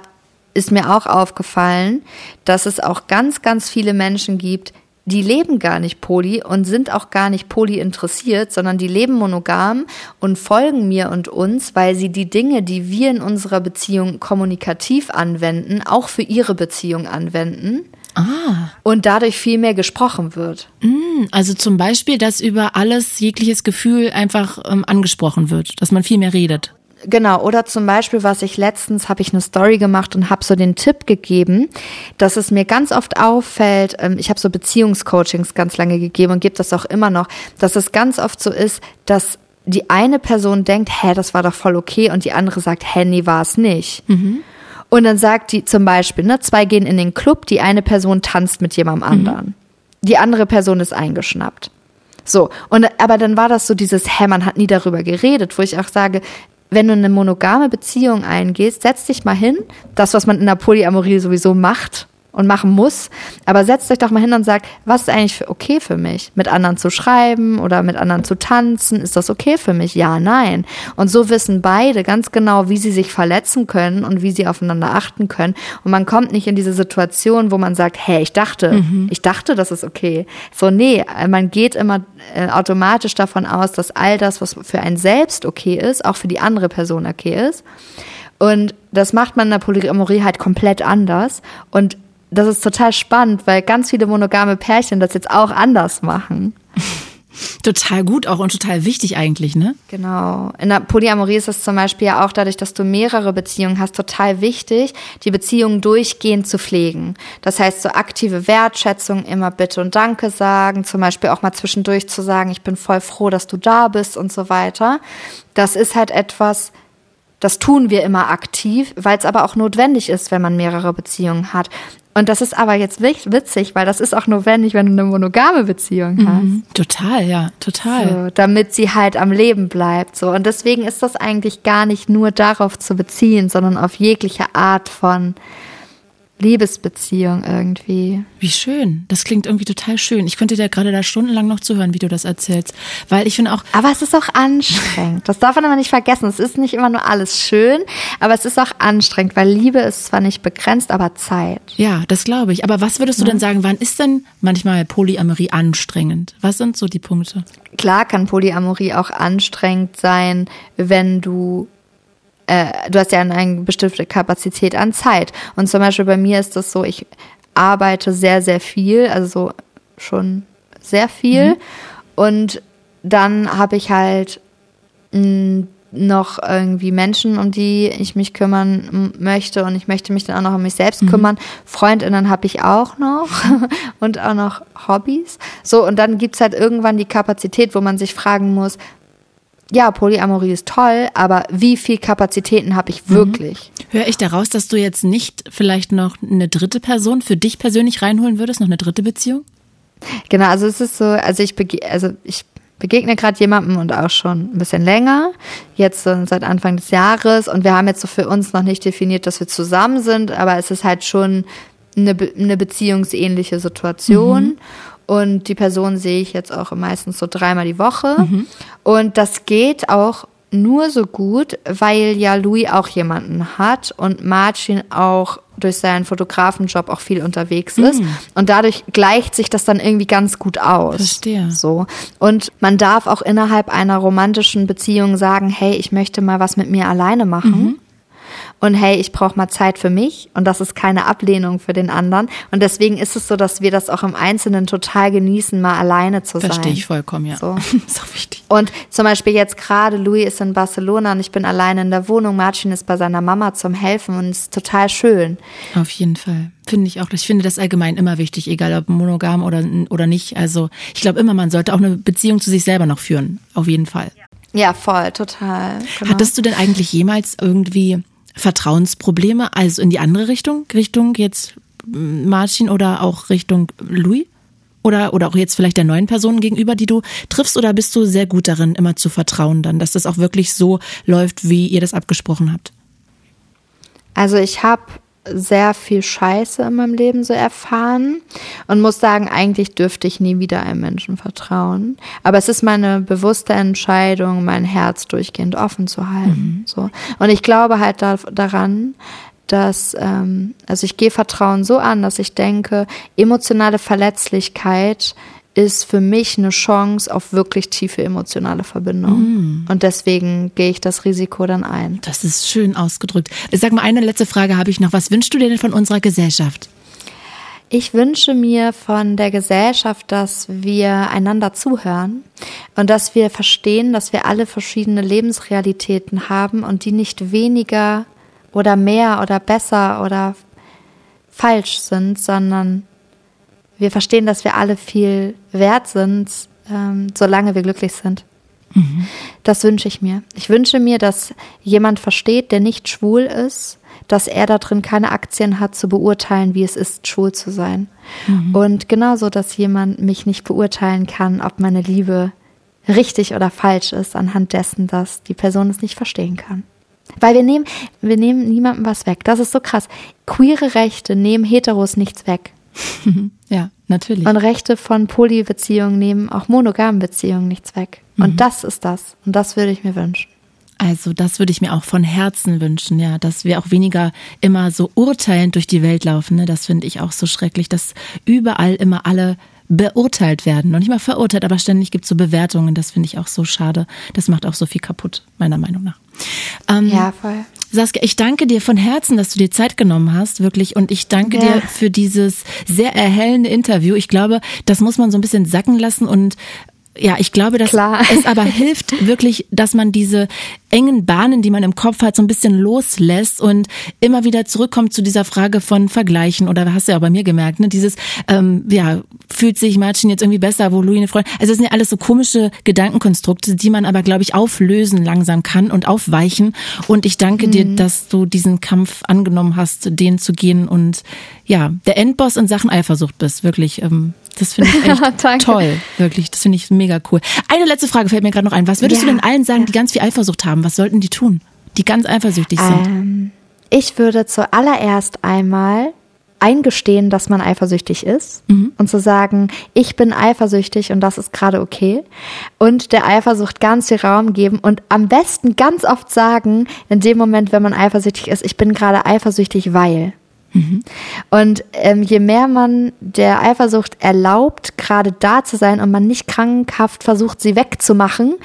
ist mir auch aufgefallen, dass es auch ganz, ganz viele Menschen gibt, die leben gar nicht poly und sind auch gar nicht poly interessiert, sondern die leben monogam und folgen mir und uns, weil sie die Dinge, die wir in unserer Beziehung kommunikativ anwenden, auch für ihre Beziehung anwenden. Ah. Und dadurch viel mehr gesprochen wird. Mm, also zum Beispiel, dass über alles jegliches Gefühl einfach ähm, angesprochen wird, dass man viel mehr redet. Genau, oder zum Beispiel, was ich letztens, habe ich eine Story gemacht und habe so den Tipp gegeben, dass es mir ganz oft auffällt, ähm, ich habe so Beziehungscoachings ganz lange gegeben und gebe das auch immer noch, dass es ganz oft so ist, dass die eine Person denkt, hä, das war doch voll okay und die andere sagt, hä, nee, war es nicht. Mhm. Und dann sagt die zum Beispiel, ne, zwei gehen in den Club, die eine Person tanzt mit jemandem mhm. anderen. Mhm. Die andere Person ist eingeschnappt. So, und aber dann war das so dieses, hä, man hat nie darüber geredet, wo ich auch sage, wenn du eine monogame Beziehung eingehst, setz dich mal hin, das, was man in der Polyamorie sowieso macht, und machen muss. Aber setzt euch doch mal hin und sagt, was ist eigentlich für okay für mich? Mit anderen zu schreiben oder mit anderen zu tanzen? Ist das okay für mich? Ja, nein. Und so wissen beide ganz genau, wie sie sich verletzen können und wie sie aufeinander achten können. Und man kommt nicht in diese Situation, wo man sagt, hey, ich dachte, mhm. ich dachte, das ist okay. So, nee, man geht immer äh, automatisch davon aus, dass all das, was für einen selbst okay ist, auch für die andere Person okay ist. Und das macht man in der Polyamorie halt komplett anders. Und das ist total spannend, weil ganz viele monogame Pärchen das jetzt auch anders machen. Total gut auch und total wichtig eigentlich, ne? Genau. In der Polyamorie ist es zum Beispiel ja auch dadurch, dass du mehrere Beziehungen hast, total wichtig, die Beziehungen durchgehend zu pflegen. Das heißt, so aktive Wertschätzung, immer Bitte und Danke sagen, zum Beispiel auch mal zwischendurch zu sagen, ich bin voll froh, dass du da bist und so weiter. Das ist halt etwas, das tun wir immer aktiv, weil es aber auch notwendig ist, wenn man mehrere Beziehungen hat. Und das ist aber jetzt witzig, weil das ist auch notwendig, wenn du eine monogame Beziehung mhm. hast. Mhm. Total, ja, total. So, damit sie halt am Leben bleibt. So. Und deswegen ist das eigentlich gar nicht nur darauf zu beziehen, sondern auf jegliche Art von Liebesbeziehung irgendwie. Wie schön. Das klingt irgendwie total schön. Ich könnte dir gerade da stundenlang noch zuhören, wie du das erzählst. Weil ich finde auch. Aber es ist auch anstrengend. Das darf man aber nicht vergessen. Es ist nicht immer nur alles schön, aber es ist auch anstrengend, weil Liebe ist zwar nicht begrenzt, aber Zeit. Ja, das glaube ich. Aber was würdest du ja. denn sagen, wann ist denn manchmal Polyamorie anstrengend? Was sind so die Punkte? Klar kann Polyamorie auch anstrengend sein, wenn du äh, du hast ja eine bestimmte Kapazität an Zeit. Und zum Beispiel bei mir ist das so, ich arbeite sehr, sehr viel, also so schon sehr viel. Mhm. Und dann habe ich halt mh, noch irgendwie Menschen, um die ich mich kümmern möchte und ich möchte mich dann auch noch um mich selbst mhm. kümmern. Freundinnen habe ich auch noch und auch noch Hobbys. So, und dann gibt es halt irgendwann die Kapazität, wo man sich fragen muss, ja, Polyamorie ist toll, aber wie viel Kapazitäten habe ich wirklich? Mhm. Höre ich daraus, dass du jetzt nicht vielleicht noch eine dritte Person für dich persönlich reinholen würdest, noch eine dritte Beziehung? Genau, also es ist so, also ich, bege also ich begegne gerade jemandem und auch schon ein bisschen länger, jetzt so seit Anfang des Jahres und wir haben jetzt so für uns noch nicht definiert, dass wir zusammen sind, aber es ist halt schon eine, eine beziehungsähnliche Situation. Mhm. Und die Person sehe ich jetzt auch meistens so dreimal die Woche. Mhm. Und das geht auch nur so gut, weil ja Louis auch jemanden hat und Martin auch durch seinen Fotografenjob auch viel unterwegs ist. Mm. Und dadurch gleicht sich das dann irgendwie ganz gut aus. Verstehe. So. Und man darf auch innerhalb einer romantischen Beziehung sagen, hey, ich möchte mal was mit mir alleine machen. Mhm und hey, ich brauche mal Zeit für mich und das ist keine Ablehnung für den anderen. Und deswegen ist es so, dass wir das auch im Einzelnen total genießen, mal alleine zu Verstehe sein. Verstehe ich vollkommen, ja. So. ist auch wichtig. Und zum Beispiel jetzt gerade, Louis ist in Barcelona und ich bin alleine in der Wohnung. Martin ist bei seiner Mama zum Helfen und es ist total schön. Auf jeden Fall. Finde ich auch. Ich finde das allgemein immer wichtig, egal ob monogam oder, oder nicht. Also ich glaube immer, man sollte auch eine Beziehung zu sich selber noch führen. Auf jeden Fall. Ja, voll, total. Genau. Hattest du denn eigentlich jemals irgendwie Vertrauensprobleme, also in die andere Richtung, Richtung jetzt Martin oder auch Richtung Louis? Oder, oder auch jetzt vielleicht der neuen Person gegenüber, die du triffst, oder bist du sehr gut darin, immer zu vertrauen dann, dass das auch wirklich so läuft, wie ihr das abgesprochen habt? Also ich habe sehr viel Scheiße in meinem Leben so erfahren und muss sagen, eigentlich dürfte ich nie wieder einem Menschen vertrauen. Aber es ist meine bewusste Entscheidung, mein Herz durchgehend offen zu halten. Mhm. So. Und ich glaube halt da, daran, dass, ähm, also ich gehe Vertrauen so an, dass ich denke, emotionale Verletzlichkeit ist für mich eine Chance auf wirklich tiefe emotionale Verbindung. Mm. Und deswegen gehe ich das Risiko dann ein. Das ist schön ausgedrückt. Sag mal, eine letzte Frage habe ich noch. Was wünschst du dir denn von unserer Gesellschaft? Ich wünsche mir von der Gesellschaft, dass wir einander zuhören und dass wir verstehen, dass wir alle verschiedene Lebensrealitäten haben und die nicht weniger oder mehr oder besser oder falsch sind, sondern wir verstehen, dass wir alle viel wert sind, ähm, solange wir glücklich sind. Mhm. Das wünsche ich mir. Ich wünsche mir, dass jemand versteht, der nicht schwul ist, dass er da drin keine Aktien hat, zu beurteilen, wie es ist, schwul zu sein. Mhm. Und genauso, dass jemand mich nicht beurteilen kann, ob meine Liebe richtig oder falsch ist, anhand dessen, dass die Person es nicht verstehen kann. Weil wir nehmen, wir nehmen niemandem was weg. Das ist so krass. Queere Rechte nehmen Heteros nichts weg. ja, natürlich. Und Rechte von Polybeziehungen nehmen auch monogamen Beziehungen nichts weg. Und mhm. das ist das. Und das würde ich mir wünschen. Also das würde ich mir auch von Herzen wünschen, ja, dass wir auch weniger immer so urteilend durch die Welt laufen. Ne? Das finde ich auch so schrecklich, dass überall immer alle beurteilt werden. Noch nicht mal verurteilt, aber ständig gibt es so Bewertungen. Das finde ich auch so schade. Das macht auch so viel kaputt, meiner Meinung nach. Ähm, ja, voll. Saskia, ich danke dir von Herzen, dass du dir Zeit genommen hast, wirklich. Und ich danke ja. dir für dieses sehr erhellende Interview. Ich glaube, das muss man so ein bisschen sacken lassen und ja, ich glaube, dass Klar. es aber hilft wirklich, dass man diese engen Bahnen, die man im Kopf hat, so ein bisschen loslässt und immer wieder zurückkommt zu dieser Frage von Vergleichen oder hast du ja auch bei mir gemerkt, ne, dieses, ähm, ja, fühlt sich Martin jetzt irgendwie besser, wo Louis eine Freundin, also das sind ja alles so komische Gedankenkonstrukte, die man aber, glaube ich, auflösen langsam kann und aufweichen und ich danke mhm. dir, dass du diesen Kampf angenommen hast, den zu gehen und ja, der Endboss in Sachen Eifersucht bist, wirklich, ähm, das finde ich echt toll, wirklich. Das finde ich mega cool. Eine letzte Frage fällt mir gerade noch ein. Was würdest ja. du denn allen sagen, die ganz viel Eifersucht haben? Was sollten die tun, die ganz eifersüchtig sind? Ähm, ich würde zuallererst einmal eingestehen, dass man eifersüchtig ist mhm. und zu sagen, ich bin eifersüchtig und das ist gerade okay und der Eifersucht ganz viel Raum geben und am besten ganz oft sagen, in dem Moment, wenn man eifersüchtig ist, ich bin gerade eifersüchtig, weil. Mhm. Und ähm, je mehr man der Eifersucht erlaubt, gerade da zu sein und man nicht krankhaft versucht, sie wegzumachen,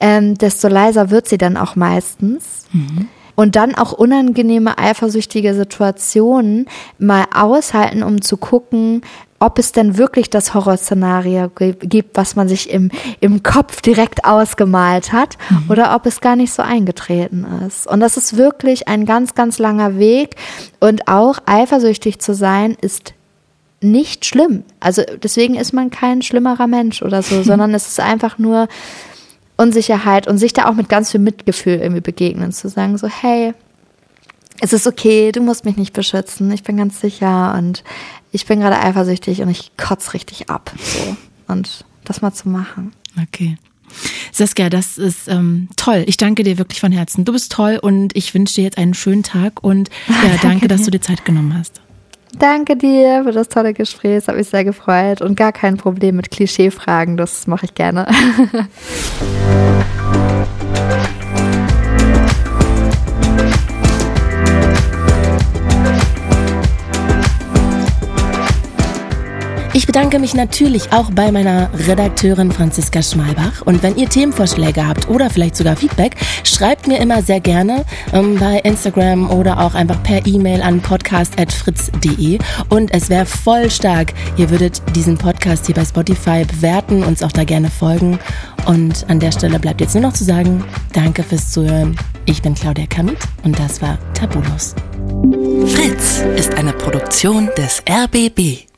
ähm, desto leiser wird sie dann auch meistens. Mhm. Und dann auch unangenehme eifersüchtige Situationen mal aushalten, um zu gucken, ob es denn wirklich das Horrorszenario gibt, was man sich im, im Kopf direkt ausgemalt hat, mhm. oder ob es gar nicht so eingetreten ist. Und das ist wirklich ein ganz, ganz langer Weg. Und auch eifersüchtig zu sein, ist nicht schlimm. Also deswegen ist man kein schlimmerer Mensch oder so, sondern es ist einfach nur Unsicherheit und sich da auch mit ganz viel Mitgefühl irgendwie begegnen, zu sagen so, hey, es ist okay, du musst mich nicht beschützen, ich bin ganz sicher und ich bin gerade eifersüchtig und ich kotze richtig ab. So. Und das mal zu machen. Okay. Saskia, das ist ähm, toll. Ich danke dir wirklich von Herzen. Du bist toll und ich wünsche dir jetzt einen schönen Tag und ja, danke, dass du dir Zeit genommen hast. Danke dir für das tolle Gespräch. Es hat mich sehr gefreut und gar kein Problem mit Klischeefragen. Das mache ich gerne. bedanke mich natürlich auch bei meiner Redakteurin Franziska Schmalbach. Und wenn ihr Themenvorschläge habt oder vielleicht sogar Feedback, schreibt mir immer sehr gerne ähm, bei Instagram oder auch einfach per E-Mail an podcast.fritz.de. Und es wäre voll stark, ihr würdet diesen Podcast hier bei Spotify bewerten, uns auch da gerne folgen. Und an der Stelle bleibt jetzt nur noch zu sagen, danke fürs Zuhören. Ich bin Claudia Kamit und das war Tabulos. Fritz ist eine Produktion des RBB.